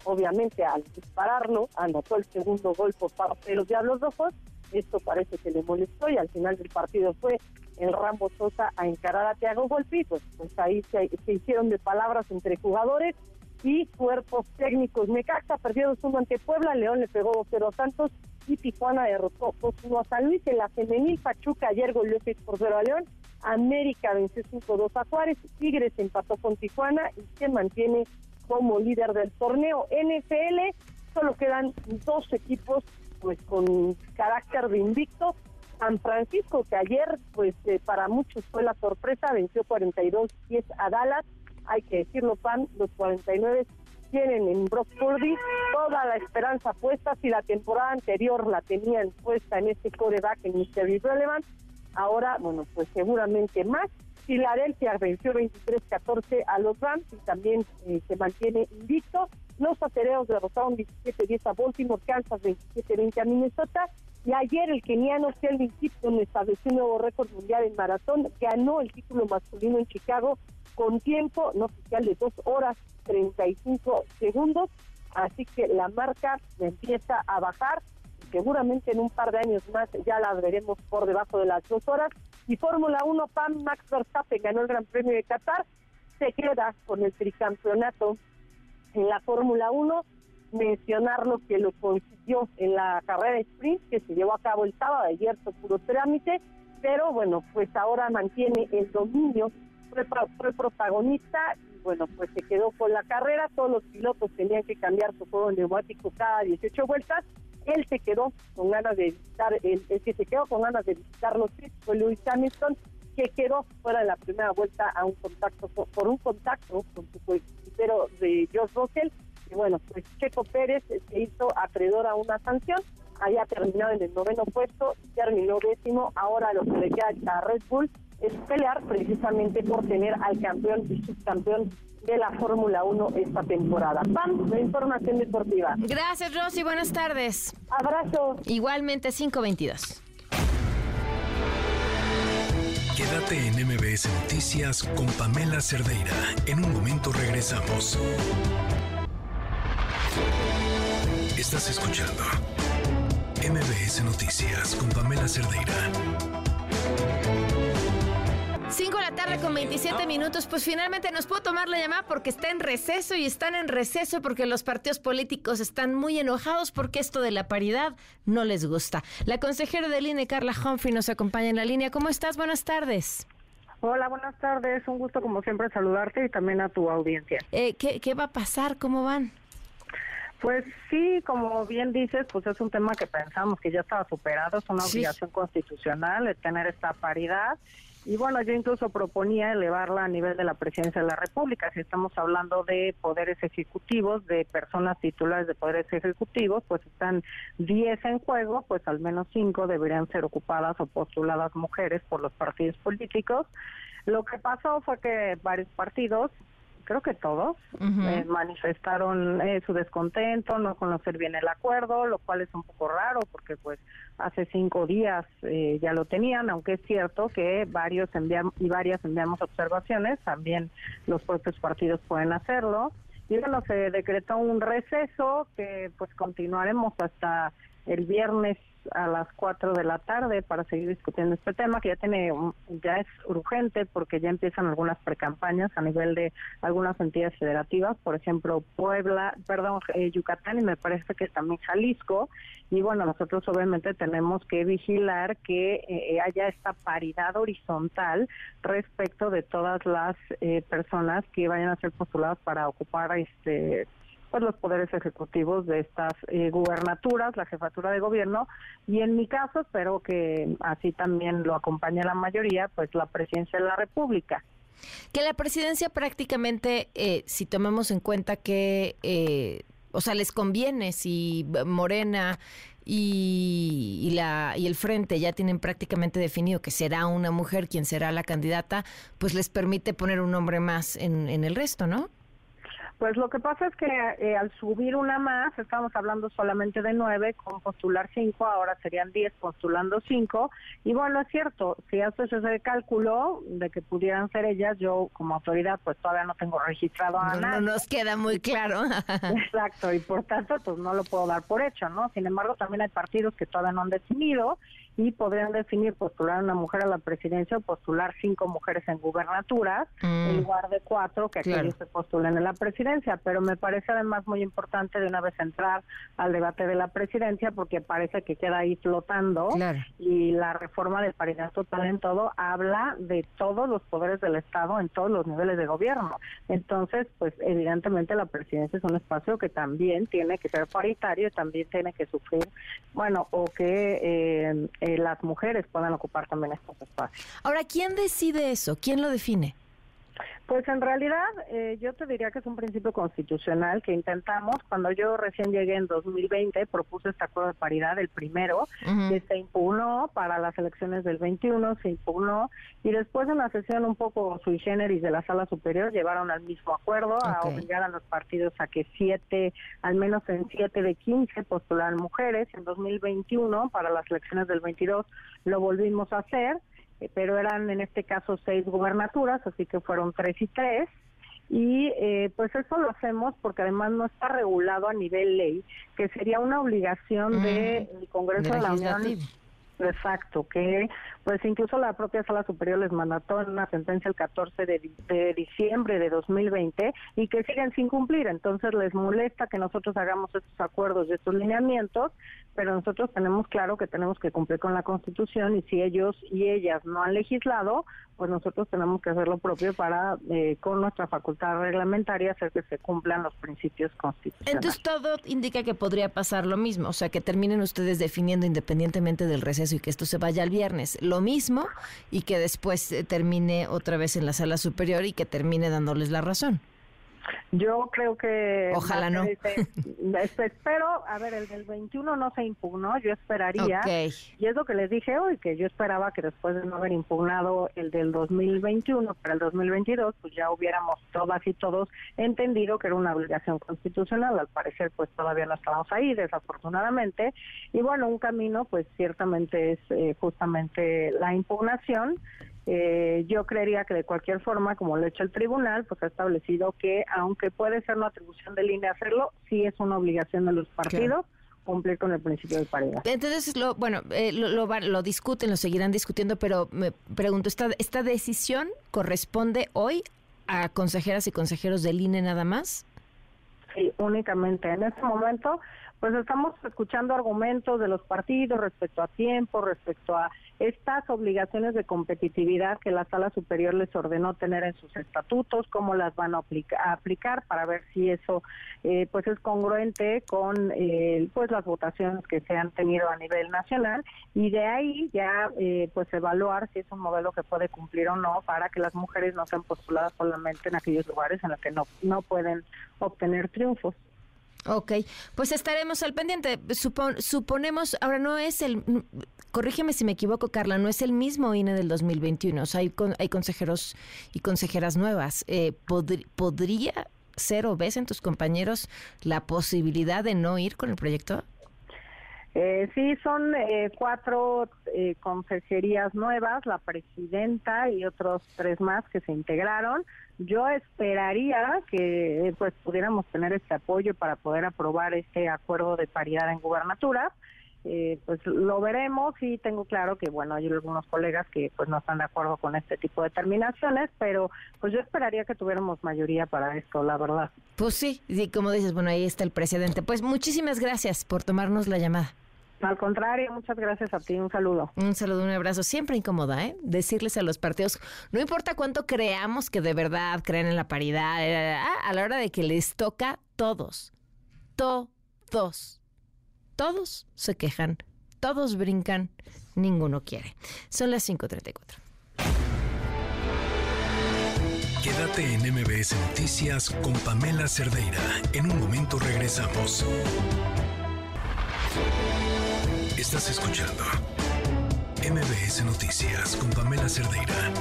obviamente al dispararlo, anotó el segundo gol por parte de los Diablos Rojos, esto parece que le molestó y al final del partido fue el Rambo Sosa a encarar a Tiago Volpi, pues, pues ahí se, hicieron de palabras entre jugadores y cuerpos técnicos. Necaxa perdió 2-1 ante Puebla, León le pegó 2-0 a Santos y Tijuana derrotó 2-1 a San Luis. En la femenil, Pachuca ayer goleó 6 por 0 a León. América venció 5-2 a Juárez. Tigres empató con Tijuana y se mantiene como líder del torneo. NFL, solo quedan dos equipos pues con carácter de invicto. San Francisco, que ayer, pues eh, para muchos fue la sorpresa, venció 42-10 a Dallas. Hay que decirlo, Pan, los 49 tienen en Brock Purdy toda la esperanza puesta. Si la temporada anterior la tenían puesta en este coreback en Mystery Relevant, ahora, bueno, pues seguramente más. Filadelfia venció 23-14 a los Rams y también eh, se mantiene invicto. Los acereos derrotaron 17-10 a Baltimore, Kansas 27-20 a Minnesota. Y ayer el keniano Kelvin Gibson estableció un nuevo récord mundial en maratón, ganó el título masculino en Chicago con tiempo no oficial de 2 horas 35 segundos. Así que la marca empieza a bajar. Seguramente en un par de años más ya la veremos por debajo de las dos horas. Y Fórmula 1, Pam Max Verstappen ganó el Gran Premio de Qatar. Se queda con el tricampeonato en la Fórmula 1 mencionar lo que lo consiguió en la carrera de sprint que se llevó a cabo el sábado, ayer puro trámite, pero bueno, pues ahora mantiene el dominio, fue, fue protagonista y bueno, pues se quedó con la carrera, todos los pilotos tenían que cambiar su juego neumático cada 18 vueltas, él se quedó con ganas de visitar, el, que se quedó con ganas de visitar los pits fue Lewis Hamilton, que quedó fuera de la primera vuelta a un contacto por un contacto con su coequipero de George Russell. Y bueno, pues Checo Pérez se hizo acreedor a una sanción, había terminado en el noveno puesto, terminó décimo, ahora lo que le queda a Red Bull es pelear precisamente por tener al campeón y subcampeón de la Fórmula 1 esta temporada. Pam, la información deportiva. Gracias, Rosy. Buenas tardes. Abrazo. Igualmente, 522. Quédate en MBS Noticias con Pamela Cerdeira. En un momento regresamos. Estás escuchando MBS Noticias con Pamela Cerdeira. 5 de la tarde con 27 minutos, pues finalmente nos puedo tomar la llamada porque está en receso y están en receso porque los partidos políticos están muy enojados porque esto de la paridad no les gusta. La consejera del INE, Carla Humphrey, nos acompaña en la línea. ¿Cómo estás? Buenas tardes. Hola, buenas tardes. Un gusto como siempre saludarte y también a tu audiencia. Eh, ¿qué, ¿Qué va a pasar? ¿Cómo van? Pues sí, como bien dices, pues es un tema que pensamos que ya estaba superado, es una obligación constitucional el tener esta paridad. Y bueno, yo incluso proponía elevarla a nivel de la presidencia de la República. Si estamos hablando de poderes ejecutivos, de personas titulares de poderes ejecutivos, pues están 10 en juego, pues al menos 5 deberían ser ocupadas o postuladas mujeres por los partidos políticos. Lo que pasó fue que varios partidos creo que todos, eh, manifestaron eh, su descontento, no conocer bien el acuerdo, lo cual es un poco raro porque pues hace cinco días eh, ya lo tenían, aunque es cierto que varios enviamos y varias enviamos observaciones, también los propios partidos pueden hacerlo. Y bueno, se decretó un receso que pues continuaremos hasta el viernes a las 4 de la tarde para seguir discutiendo este tema que ya tiene ya es urgente porque ya empiezan algunas precampañas a nivel de algunas entidades federativas, por ejemplo Puebla, perdón, eh, Yucatán y me parece que también Jalisco. Y bueno, nosotros obviamente tenemos que vigilar que eh, haya esta paridad horizontal respecto de todas las eh, personas que vayan a ser postuladas para ocupar este pues los poderes ejecutivos de estas eh, gubernaturas, la jefatura de gobierno y en mi caso espero que así también lo acompañe la mayoría, pues la presidencia de la República. Que la presidencia prácticamente, eh, si tomamos en cuenta que, eh, o sea, les conviene si Morena y, la, y el frente ya tienen prácticamente definido que será una mujer quien será la candidata, pues les permite poner un hombre más en, en el resto, ¿no? Pues lo que pasa es que eh, al subir una más, estamos hablando solamente de nueve, con postular cinco, ahora serían diez postulando cinco. Y bueno, es cierto, si haces ese cálculo de que pudieran ser ellas, yo como autoridad pues todavía no tengo registrado a no, No nos queda muy claro. <laughs> Exacto, y por tanto pues no lo puedo dar por hecho, ¿no? Sin embargo, también hay partidos que todavía no han definido y podrían definir postular a una mujer a la presidencia o postular cinco mujeres en gubernaturas en mm. lugar de cuatro que aquellos se postulen en la presidencia presidencia, pero me parece además muy importante de una vez entrar al debate de la presidencia porque parece que queda ahí flotando y la reforma de paridad total en todo habla de todos los poderes del Estado en todos los niveles de gobierno. Entonces, pues evidentemente la presidencia es un espacio que también tiene que ser paritario y también tiene que sufrir, bueno, o que eh, eh, las mujeres puedan ocupar también estos espacios. Ahora, ¿quién decide eso? ¿Quién lo define? Pues en realidad eh, yo te diría que es un principio constitucional que intentamos. Cuando yo recién llegué en 2020 propuse este acuerdo de paridad, el primero, que se impugnó para las elecciones del 21, se impugnó y después en la sesión un poco sui generis de la sala superior llevaron al mismo acuerdo a obligar a los partidos a que siete, al menos en siete de 15 postularan mujeres. En 2021 para las elecciones del 22 lo volvimos a hacer eh, pero eran en este caso seis gubernaturas, así que fueron tres y tres. Y eh, pues eso lo hacemos porque además no está regulado a nivel ley, que sería una obligación del Congreso de, la Unión Exacto, que pues incluso la propia Sala Superior les mandató una sentencia el 14 de, diciembre de 2020 y que siguen sin cumplir. Entonces les molesta que nosotros hagamos estos acuerdos y estos lineamientos, pero nosotros tenemos claro que tenemos que cumplir con la Constitución y si ellos y ellas no han legislado, pues nosotros tenemos que hacer lo propio para, eh, con nuestra facultad reglamentaria, hacer que se cumplan los principios constitucionales. Entonces todo indica que podría pasar lo mismo, o sea, que terminen ustedes definiendo independientemente del receso y que esto se vaya al viernes. Lo mismo y que después eh, termine otra vez en la sala superior y que termine dándoles la razón. Yo creo que... Ojalá no. <laughs> espero, a ver, el del 21 no se impugnó, yo esperaría, y es lo que les dije hoy, que yo esperaba que después de no haber impugnado el del 2021 para el 2022, pues ya hubiéramos todas y todos entendido que era una obligación constitucional, al parecer pues todavía no estamos ahí, desafortunadamente, y bueno, un camino pues ciertamente es eh, justamente la impugnación, eh, yo creería que de cualquier forma, como lo ha hecho el tribunal, pues ha establecido que aunque puede ser una atribución del INE hacerlo, sí es una obligación de los partidos. cumplir con el principio de paridad. Entonces, lo, bueno, eh, lo, lo, discuten, lo seguirán discutiendo, pero me pregunto, ¿esta, ¿esta decisión corresponde hoy a consejeras y consejeros del INE nada más? Sí, únicamente. En este momento, pues estamos escuchando argumentos de los partidos respecto a tiempo, respecto a estas obligaciones de competitividad que la sala superior les ordenó tener en sus estatutos, cómo las van a, aplicar para ver si eso eh, pues es congruente con eh, pues las votaciones que se han tenido a nivel nacional y de ahí ya eh, pues evaluar si es un modelo que puede cumplir o no para que las mujeres no sean postuladas solamente en aquellos lugares en los que no, no pueden obtener triunfos. Ok, pues estaremos al pendiente. suponemos, ahora no es el, corrígeme si me equivoco, Carla, no es el mismo INE del 2021. O sea, hay, hay consejeros y consejeras nuevas. Eh, ¿Podría ser o ves en tus compañeros la posibilidad de no ir con el proyecto? Eh, sí, son eh, cuatro eh, consejerías nuevas, la presidenta y otros tres más que se integraron. Yo esperaría que pues pudiéramos tener este apoyo para poder aprobar este acuerdo de paridad en gubernatura. Eh, pues lo veremos y tengo claro que bueno hay algunos colegas que pues no están de acuerdo con este tipo de terminaciones pero pues yo esperaría que tuviéramos mayoría para esto la verdad pues sí y como dices bueno ahí está el presidente pues muchísimas gracias por tomarnos la llamada al contrario, muchas gracias a ti. Un saludo. Un saludo, un abrazo. Siempre incómoda, ¿eh? Decirles a los partidos, no importa cuánto creamos que de verdad creen en la paridad, eh, a la hora de que les toca, todos, todos, todos se quejan, todos brincan, ninguno quiere. Son las 5.34. Quédate en MBS Noticias con Pamela Cerdeira. En un momento regresamos. Estás escuchando MBS Noticias con Pamela Cerdeira.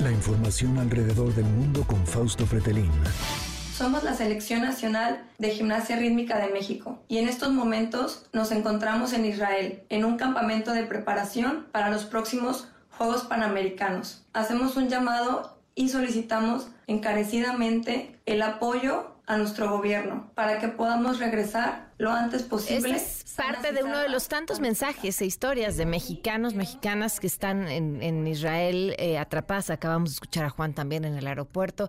La información alrededor del mundo con Fausto Pretelín. Somos la Selección Nacional de Gimnasia Rítmica de México y en estos momentos nos encontramos en Israel, en un campamento de preparación para los próximos Juegos Panamericanos. Hacemos un llamado y solicitamos encarecidamente el apoyo a nuestro gobierno para que podamos regresar lo antes posible. es parte de uno de los tantos mensajes e historias de mexicanos, mexicanas que están en, Israel eh, atrapadas. Acabamos de escuchar a Juan también en el aeropuerto.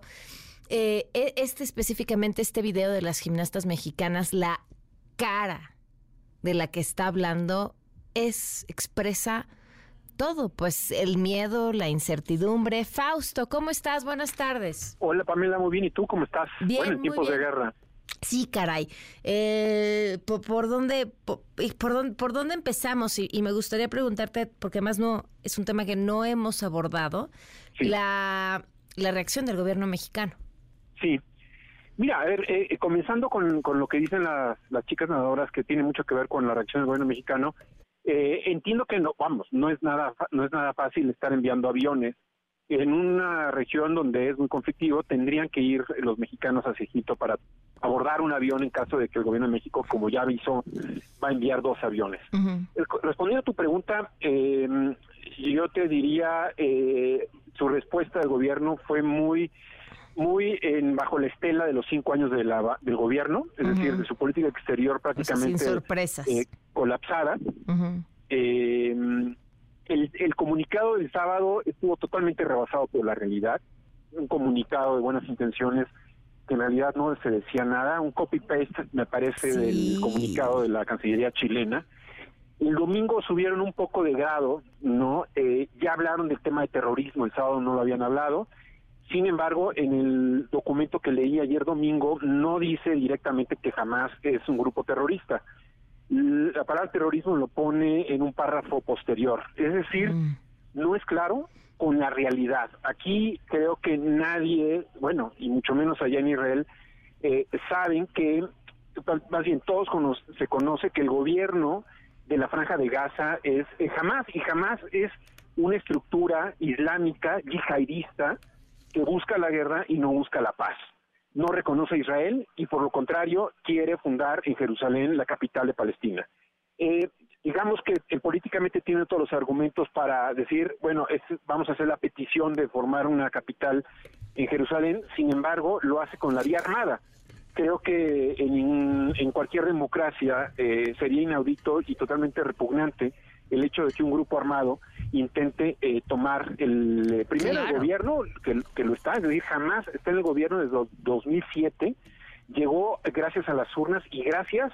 Eh, e, este específicamente, este video de las gimnastas mexicanas, la cara de la que está hablando es expresa todo, pues el miedo, la incertidumbre. Fausto, ¿cómo estás? Buenas tardes. Hola Pamela, muy bien. ¿Y tú cómo estás? Bien, en tiempos de guerra. Sí, caray. Eh, por, dónde, por, dónde, por dónde empezamos? Y, me gustaría preguntarte, porque además no es un tema que no hemos abordado, la, la reacción del gobierno mexicano. Sí. Mira, a ver, eh, comenzando con, con, lo que dicen las, las chicas nadadoras, que tiene mucho que ver con la reacción del gobierno mexicano, eh, entiendo que no, vamos, no es nada, no es nada fácil estar enviando aviones en una región donde es muy conflictivo. Tendrían que ir los mexicanos hacia Egipto para abordar un avión en caso de que el gobierno de México, como ya avisó, va a enviar dos aviones. Respondiendo a tu pregunta, eh, yo te diría, eh, su respuesta del gobierno fue muy muy en, bajo la estela de los cinco años de la, del gobierno, es decir, de su política exterior prácticamente eh, colapsada. eh, el, el, comunicado del sábado estuvo totalmente rebasado por la realidad, un comunicado de buenas intenciones que en realidad no se decía nada, un copy-paste me parece del comunicado de la Cancillería chilena. El domingo subieron un poco de grado, ¿no? Eh, ya hablaron del tema de terrorismo, el sábado no lo habían hablado, sin embargo, en el documento que leí ayer domingo no dice directamente que jamás es un grupo terrorista. La palabra terrorismo lo pone en un párrafo posterior. Es decir, mm. no es claro con la realidad. Aquí creo que nadie, bueno, y mucho menos allá en Israel, eh, saben que, más bien todos se conoce que el gobierno de la franja de Gaza es eh, jamás, y jamás es una estructura islámica yihadista que busca la guerra y no busca la paz. No reconoce a Israel y por lo contrario quiere fundar en Jerusalén la capital de Palestina. Eh, digamos que él políticamente tiene todos los argumentos para decir, bueno, vamos a hacer la petición de formar una capital en Jerusalén, sin embargo, lo hace con la vía armada. Creo que en, cualquier democracia eh, sería inaudito y totalmente repugnante el hecho de que un grupo armado intente eh, tomar el eh, primero el gobierno que, que, lo está, es decir, jamás está en el gobierno desde 2007, llegó gracias a las urnas y gracias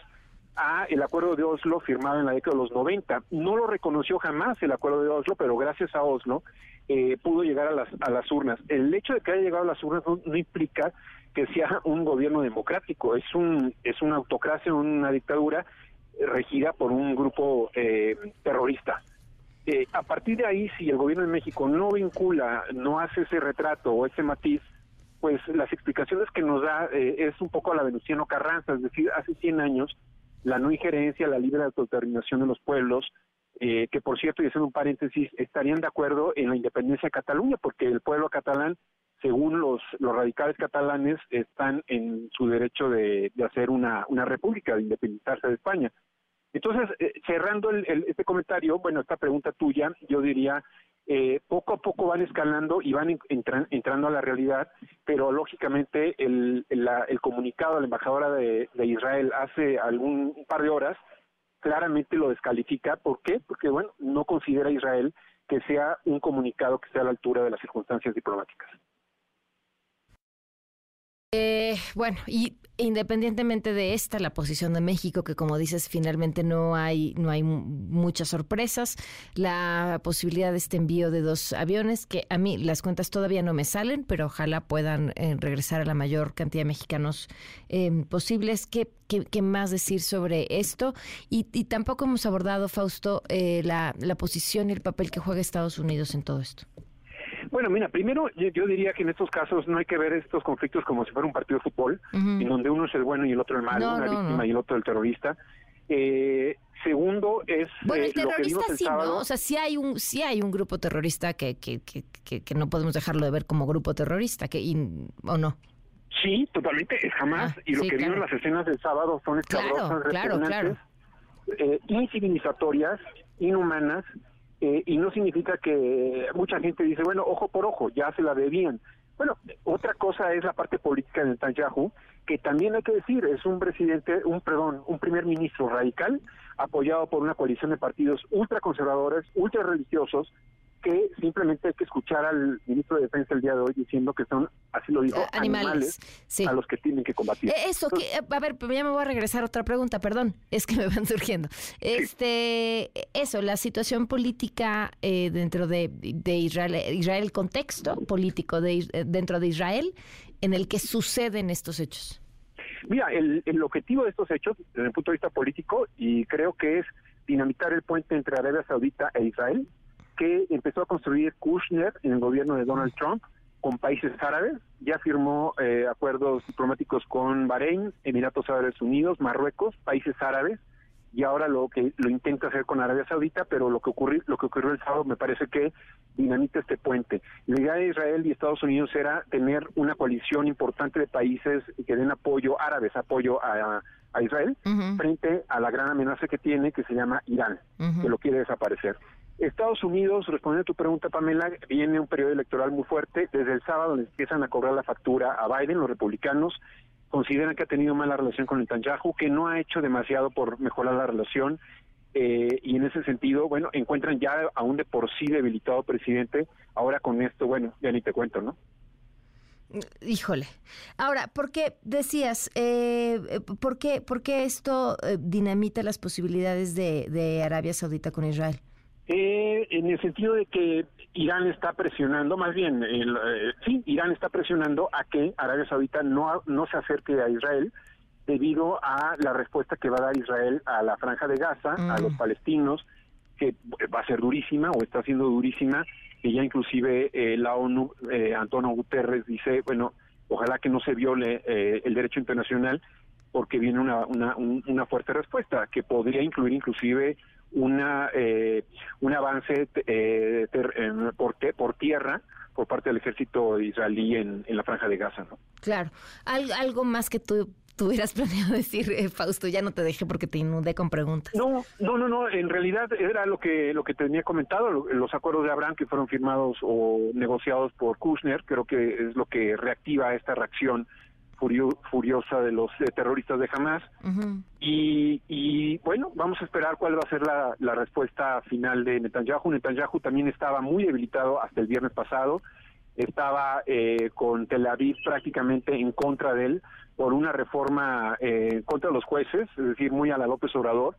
a el acuerdo de Oslo firmado en la década de los 90. No lo reconoció jamás el acuerdo de Oslo, pero gracias a Oslo eh, pudo llegar a las, a las urnas. El hecho de que haya llegado a las urnas no, implica que sea un gobierno democrático, es un es una autocracia, una dictadura regida por un grupo eh, terrorista. Eh, a partir de ahí, si el gobierno de México no vincula, no hace ese retrato o ese matiz, pues las explicaciones que nos da eh, es un poco a la Venustiano Carranza, es decir, hace 100 años la no injerencia, la libre autodeterminación de los pueblos, que por cierto, y haciendo un paréntesis, estarían de acuerdo en la independencia de Cataluña, porque el pueblo catalán, según los, los radicales catalanes, están en su derecho de, de hacer una, una república, de independizarse de España. Entonces, eh, cerrando el, este comentario, bueno, esta pregunta tuya, yo diría, eh, poco a poco van escalando y van entrando a la realidad, pero lógicamente el, el, comunicado de la embajadora de, Israel hace algún un par de horas claramente lo descalifica. ¿Por qué? Porque, bueno, no considera Israel que sea un comunicado que esté a la altura de las circunstancias diplomáticas. Eh, bueno, y independientemente de esta, la posición de México, que como dices, finalmente no hay, no hay muchas sorpresas, la posibilidad de este envío de dos aviones, que a mí las cuentas todavía no me salen, pero ojalá puedan eh, regresar a la mayor cantidad de mexicanos eh, posibles. ¿Qué, ¿Qué, más decir sobre esto? Y, tampoco hemos abordado, Fausto, eh, la, la posición y el papel que juega Estados Unidos en todo esto. Bueno, mira, primero yo, diría que en estos casos no hay que ver estos conflictos como si fuera un partido de fútbol, en donde uno es el bueno y el otro el malo, una víctima y el otro el terrorista. Eh, segundo es bueno el eh, terrorista sí no o sea sí hay un sí hay un grupo terrorista que que, que, que, no podemos dejarlo de ver como grupo terrorista que o no sí totalmente jamás. Ah, y lo que vimos en las escenas del sábado son escabrosas claro, claro, eh, incivilizatorias inhumanas eh, y no significa que mucha gente dice, bueno, ojo por ojo, ya se la debían. Bueno, otra cosa es la parte política de Netanyahu, que también hay que decir, es un presidente, un perdón, un primer ministro radical apoyado por una coalición de partidos ultraconservadores, ultra religiosos, que simplemente hay que escuchar al ministro de Defensa el día de hoy diciendo que son, así lo dijo, Eh, animales, sí. a los que tienen que combatir. Eh, Eso, que, eh, a ver, ya me voy a regresar a otra pregunta, perdón, <laughs> es que me van surgiendo. Este, eso, la situación política eh, dentro de, de Israel, Israel, el contexto político de, dentro de Israel en el que suceden estos hechos. Mira, el, el objetivo de estos hechos, desde el punto de vista político, y creo que es dinamitar el puente entre Arabia Saudita e Israel, que empezó a construir Kushner en el gobierno de Donald Trump con países árabes, ya firmó eh, acuerdos diplomáticos con Bahrein, Emiratos Árabes Unidos, Marruecos, países árabes, y ahora lo que lo intenta hacer con Arabia Saudita, pero lo que ocurrió lo que ocurrió el sábado me parece que dinamita este puente. La idea de Israel y Estados Unidos era tener una coalición importante de países que den apoyo árabes, apoyo a, a Israel frente a la gran amenaza que tiene que se llama Irán, que lo quiere desaparecer. Estados Unidos, respondiendo a tu pregunta, Pamela, viene un periodo electoral muy fuerte. Desde el sábado le empiezan a cobrar la factura a Biden, los republicanos consideran que ha tenido mala relación con Netanyahu, que no ha hecho demasiado por mejorar la relación. Eh, y en ese sentido, bueno, encuentran ya a un de por sí debilitado presidente. Ahora con esto, bueno, ya ni te cuento, ¿no? Híjole. Ahora, ¿por qué decías, eh, ¿por, qué, ¿por qué esto eh, dinamita las posibilidades de, de Arabia Saudita con Israel? Eh, en el sentido de que Irán está presionando, más bien, el, eh, sí, Irán está presionando a que Arabia Saudita no, no se acerque a Israel debido a la respuesta que va a dar Israel a la franja de Gaza, a los palestinos, que va a ser durísima o está siendo durísima, y ya inclusive eh, la ONU, eh, Antonio Guterres dice, bueno, ojalá que no se viole eh, el derecho internacional porque viene una, una, un- una fuerte respuesta que podría incluir inclusive una eh, un avance eh, ter- por, por tierra por parte del ejército israelí en, en la franja de Gaza, ¿no? Claro. Al- algo más que tú tuvieras <laughs> planeado decir, eh, Fausto, ya no te dejé porque te inundé con preguntas. No, no, no, no. En realidad era lo que lo que tenía comentado, lo- los acuerdos de Abraham que fueron firmados o negociados por Kushner, creo que es lo que reactiva esta reacción furio- furiosa de los eh, terroristas de Hamas. Y, y, bueno, vamos a esperar cuál va a ser la, la respuesta final de Netanyahu. Netanyahu también estaba muy debilitado hasta el viernes pasado. Estaba eh, con Tel Aviv prácticamente en contra de él por una reforma eh, contra los jueces, es decir, muy a la López Obrador.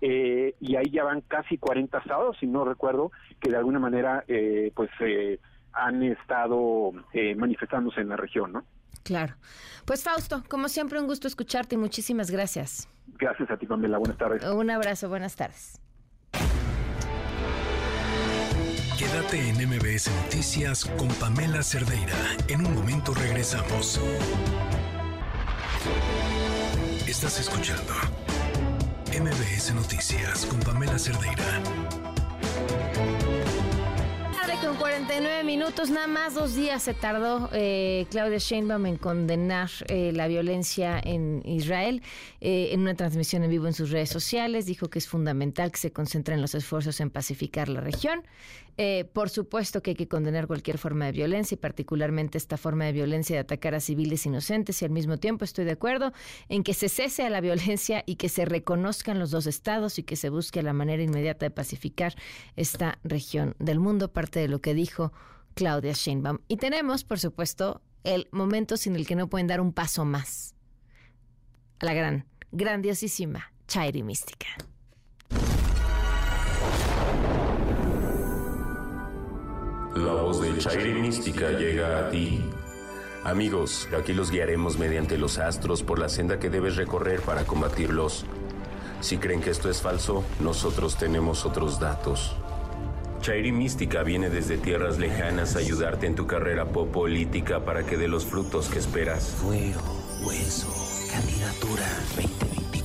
Eh, y ahí ya van casi 40 estados, si no recuerdo, que de alguna manera eh, pues eh, han estado eh, manifestándose en la región, ¿no? Claro. Pues Fausto, como siempre, un gusto escucharte y muchísimas gracias. Gracias a ti, Pamela. Buenas tardes. Un abrazo, buenas tardes. Quédate en MBS Noticias con Pamela Cerdeira. En un momento regresamos. Estás escuchando MBS Noticias con Pamela Cerdeira. Tarde con 49 minutos, nada más dos días se tardó eh, Claudia Sheinbaum en condenar eh, la violencia en Israel. Eh, en una transmisión en vivo en sus redes sociales dijo que es fundamental que se concentren los esfuerzos en pacificar la región. Eh, por supuesto que hay que condenar cualquier forma de violencia y particularmente esta forma de violencia de atacar a civiles inocentes y al mismo tiempo estoy de acuerdo en que se cese a la violencia y que se reconozcan los dos estados y que se busque la manera inmediata de pacificar esta región del mundo, parte de lo que dijo Claudia Sheinbaum. Y tenemos, por supuesto, el momento sin el que no pueden dar un paso más. A la gran, grandiosísima Chairi Mística. La voz de Chairi Mística llega a ti. Amigos, aquí los guiaremos mediante los astros por la senda que debes recorrer para combatirlos. Si creen que esto es falso, nosotros tenemos otros datos. Chairi Mística viene desde tierras lejanas a ayudarte en tu carrera política para que dé los frutos que esperas. Hueso, candidatura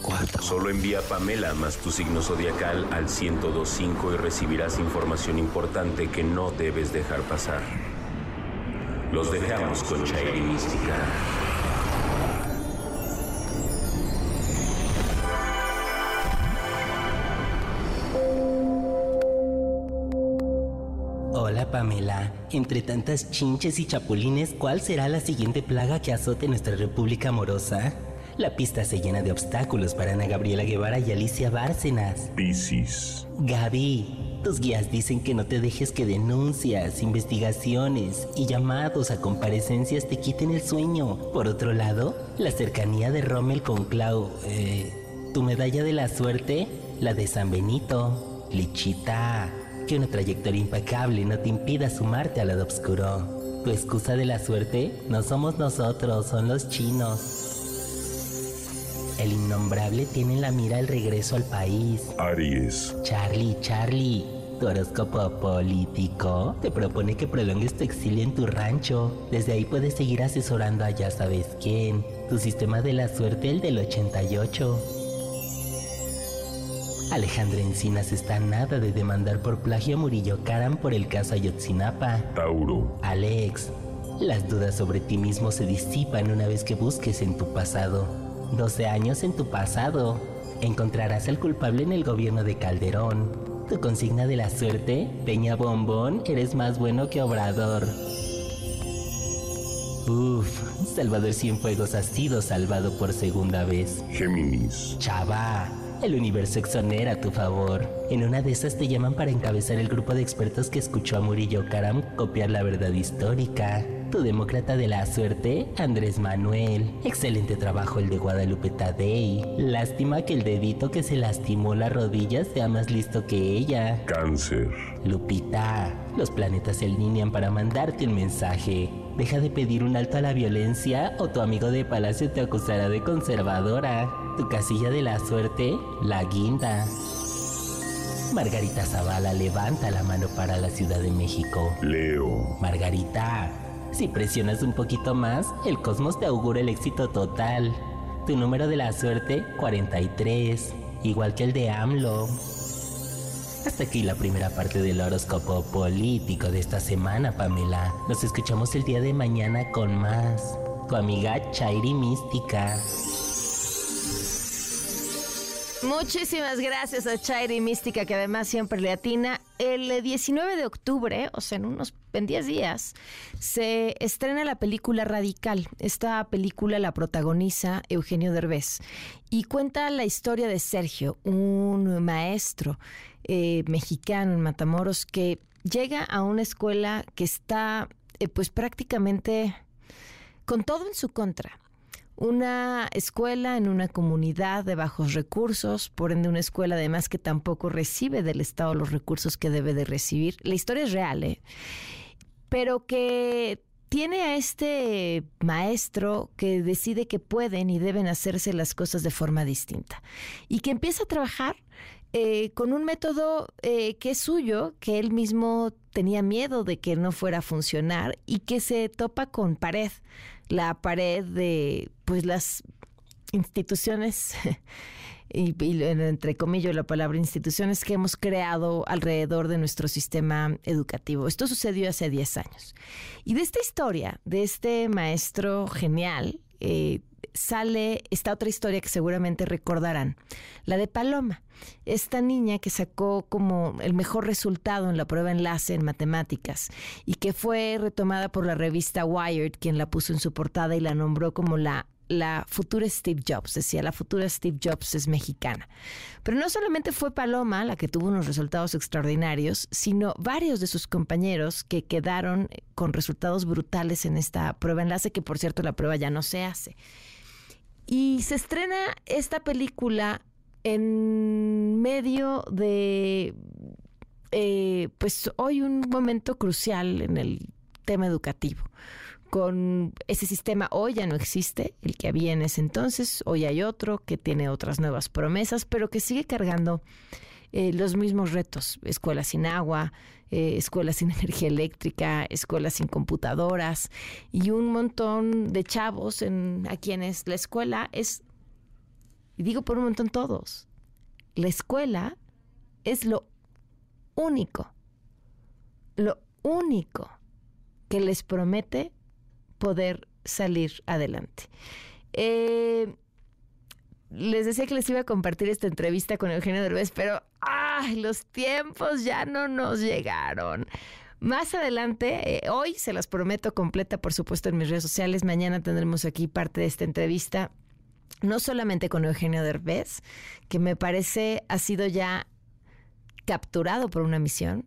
2024. Solo envía Pamela más tu signo zodiacal al 1025 y recibirás información importante que no debes dejar pasar. Los dejamos con Chairi Mística. Hola Hola Pamela, entre tantas chinches y chapulines, ¿cuál será la siguiente plaga que azote nuestra república amorosa? La pista se llena de obstáculos para Ana Gabriela Guevara y Alicia Bárcenas. Piscis. Gaby, tus guías dicen que no te dejes que denuncias, investigaciones y llamados a comparecencias te quiten el sueño. Por otro lado, la cercanía de Rommel con Clau. Eh, tu medalla de la suerte, la de San Benito. Lichita, que una trayectoria impecable no te impida sumarte al lado oscuro. Tu excusa de la suerte no somos nosotros, son los chinos. El innombrable tiene en la mira el regreso al país. Aries. Charlie, Charlie, tu horóscopo político te propone que prolongues tu exilio en tu rancho. Desde ahí puedes seguir asesorando a ya sabes quién. Tu sistema de la suerte, el del 88. Alejandra Encinas está nada de demandar por plagio a Murillo Karam por el caso Ayotzinapa. Tauro. Alex, las dudas sobre ti mismo se disipan una vez que busques en tu pasado. 12 años en tu pasado. Encontrarás al culpable en el gobierno de Calderón. Tu consigna de la suerte, Peña Bombón, eres más bueno que Obrador. Uf, Salvador Cienfuegos ha sido salvado por segunda vez. Géminis. Chava, el universo exonera a tu favor. En una de esas te llaman para encabezar el grupo de expertos que escuchó a Murillo Karam copiar la verdad histórica. Tu demócrata de la suerte, Andrés Manuel. Excelente trabajo el de Guadalupe Tadei. Lástima que el dedito que se lastimó la rodilla sea más listo que ella. Cáncer. Lupita, los planetas se alinean para mandarte un mensaje. Deja de pedir un alto a la violencia o tu amigo de palacio te acusará de conservadora. Tu casilla de la suerte, la guinda. Margarita Zavala levanta la mano para la Ciudad de México. Leo. Margarita, si presionas un poquito más, el cosmos te augura el éxito total. Tu número de la suerte, 43, igual que el de AMLO. Hasta aquí la primera parte del horóscopo político de esta semana, Pamela. Nos escuchamos el día de mañana con más. Tu amiga Chairi Mística. Muchísimas gracias a Chairi Mística, que además siempre le atina. El 19 de octubre, o sea, en unos en 10 días, se estrena la película Radical. Esta película la protagoniza Eugenio Derbez y cuenta la historia de Sergio, un maestro eh, mexicano en Matamoros que llega a una escuela que está, eh, pues prácticamente con todo en su contra una escuela en una comunidad de bajos recursos, por ende una escuela además que tampoco recibe del Estado los recursos que debe de recibir. La historia es real, ¿eh? pero que tiene a este maestro que decide que pueden y deben hacerse las cosas de forma distinta y que empieza a trabajar eh, con un método eh, que es suyo, que él mismo tenía miedo de que no fuera a funcionar y que se topa con pared la pared de pues las instituciones <laughs> y, entre comillas la palabra instituciones que hemos creado alrededor de nuestro sistema educativo. Esto sucedió hace 10 años. Y de esta historia, de este maestro genial, eh, sale esta otra historia que seguramente recordarán, la de Paloma, esta niña que sacó como el mejor resultado en la prueba enlace en matemáticas y que fue retomada por la revista Wired, quien la puso en su portada y la nombró como la la futura Steve Jobs, decía, la futura Steve Jobs es mexicana. Pero no solamente fue Paloma la que tuvo unos resultados extraordinarios, sino varios de sus compañeros que quedaron con resultados brutales en esta prueba enlace, que por cierto la prueba ya no se hace. Y se estrena esta película en medio de, eh, pues hoy un momento crucial en el tema educativo. Con ese sistema hoy ya no existe, el que había en ese entonces, hoy hay otro que tiene otras nuevas promesas, pero que sigue cargando eh, los mismos retos, escuelas sin agua, eh, escuelas sin <laughs> energía eléctrica, escuelas sin computadoras y un montón de chavos en, a quienes la escuela es, y digo por un montón todos, la escuela es lo único, lo único que les promete poder salir adelante. Eh, les decía que les iba a compartir esta entrevista con Eugenio Derbez, pero ¡ay! Los tiempos ya no nos llegaron. Más adelante, eh, hoy se las prometo completa, por supuesto, en mis redes sociales. Mañana tendremos aquí parte de esta entrevista, no solamente con Eugenio Derbez, que me parece ha sido ya capturado por una misión.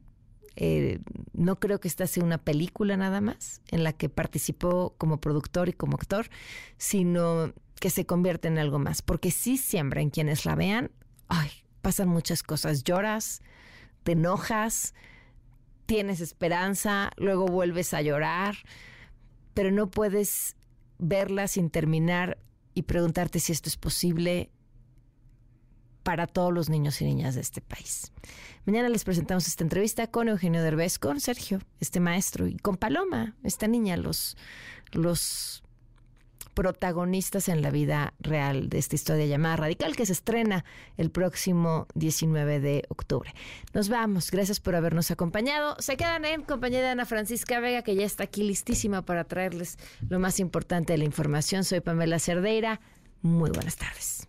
Eh, no creo que esta sea una película nada más en la que participó como productor y como actor, sino que se convierte en algo más, porque sí siembra en quienes la vean, ay, pasan muchas cosas, lloras, te enojas, tienes esperanza, luego vuelves a llorar, pero no puedes verla sin terminar y preguntarte si esto es posible para todos los niños y niñas de este país. Mañana les presentamos esta entrevista con Eugenio Derbez, con Sergio, este maestro, y con Paloma, esta niña, los, los protagonistas en la vida real de esta historia llamada Radical, que se estrena el próximo 19 de octubre. Nos vamos, gracias por habernos acompañado. Se quedan en compañía de Ana Francisca Vega, que ya está aquí listísima para traerles lo más importante de la información. Soy Pamela Cerdeira. Muy buenas tardes.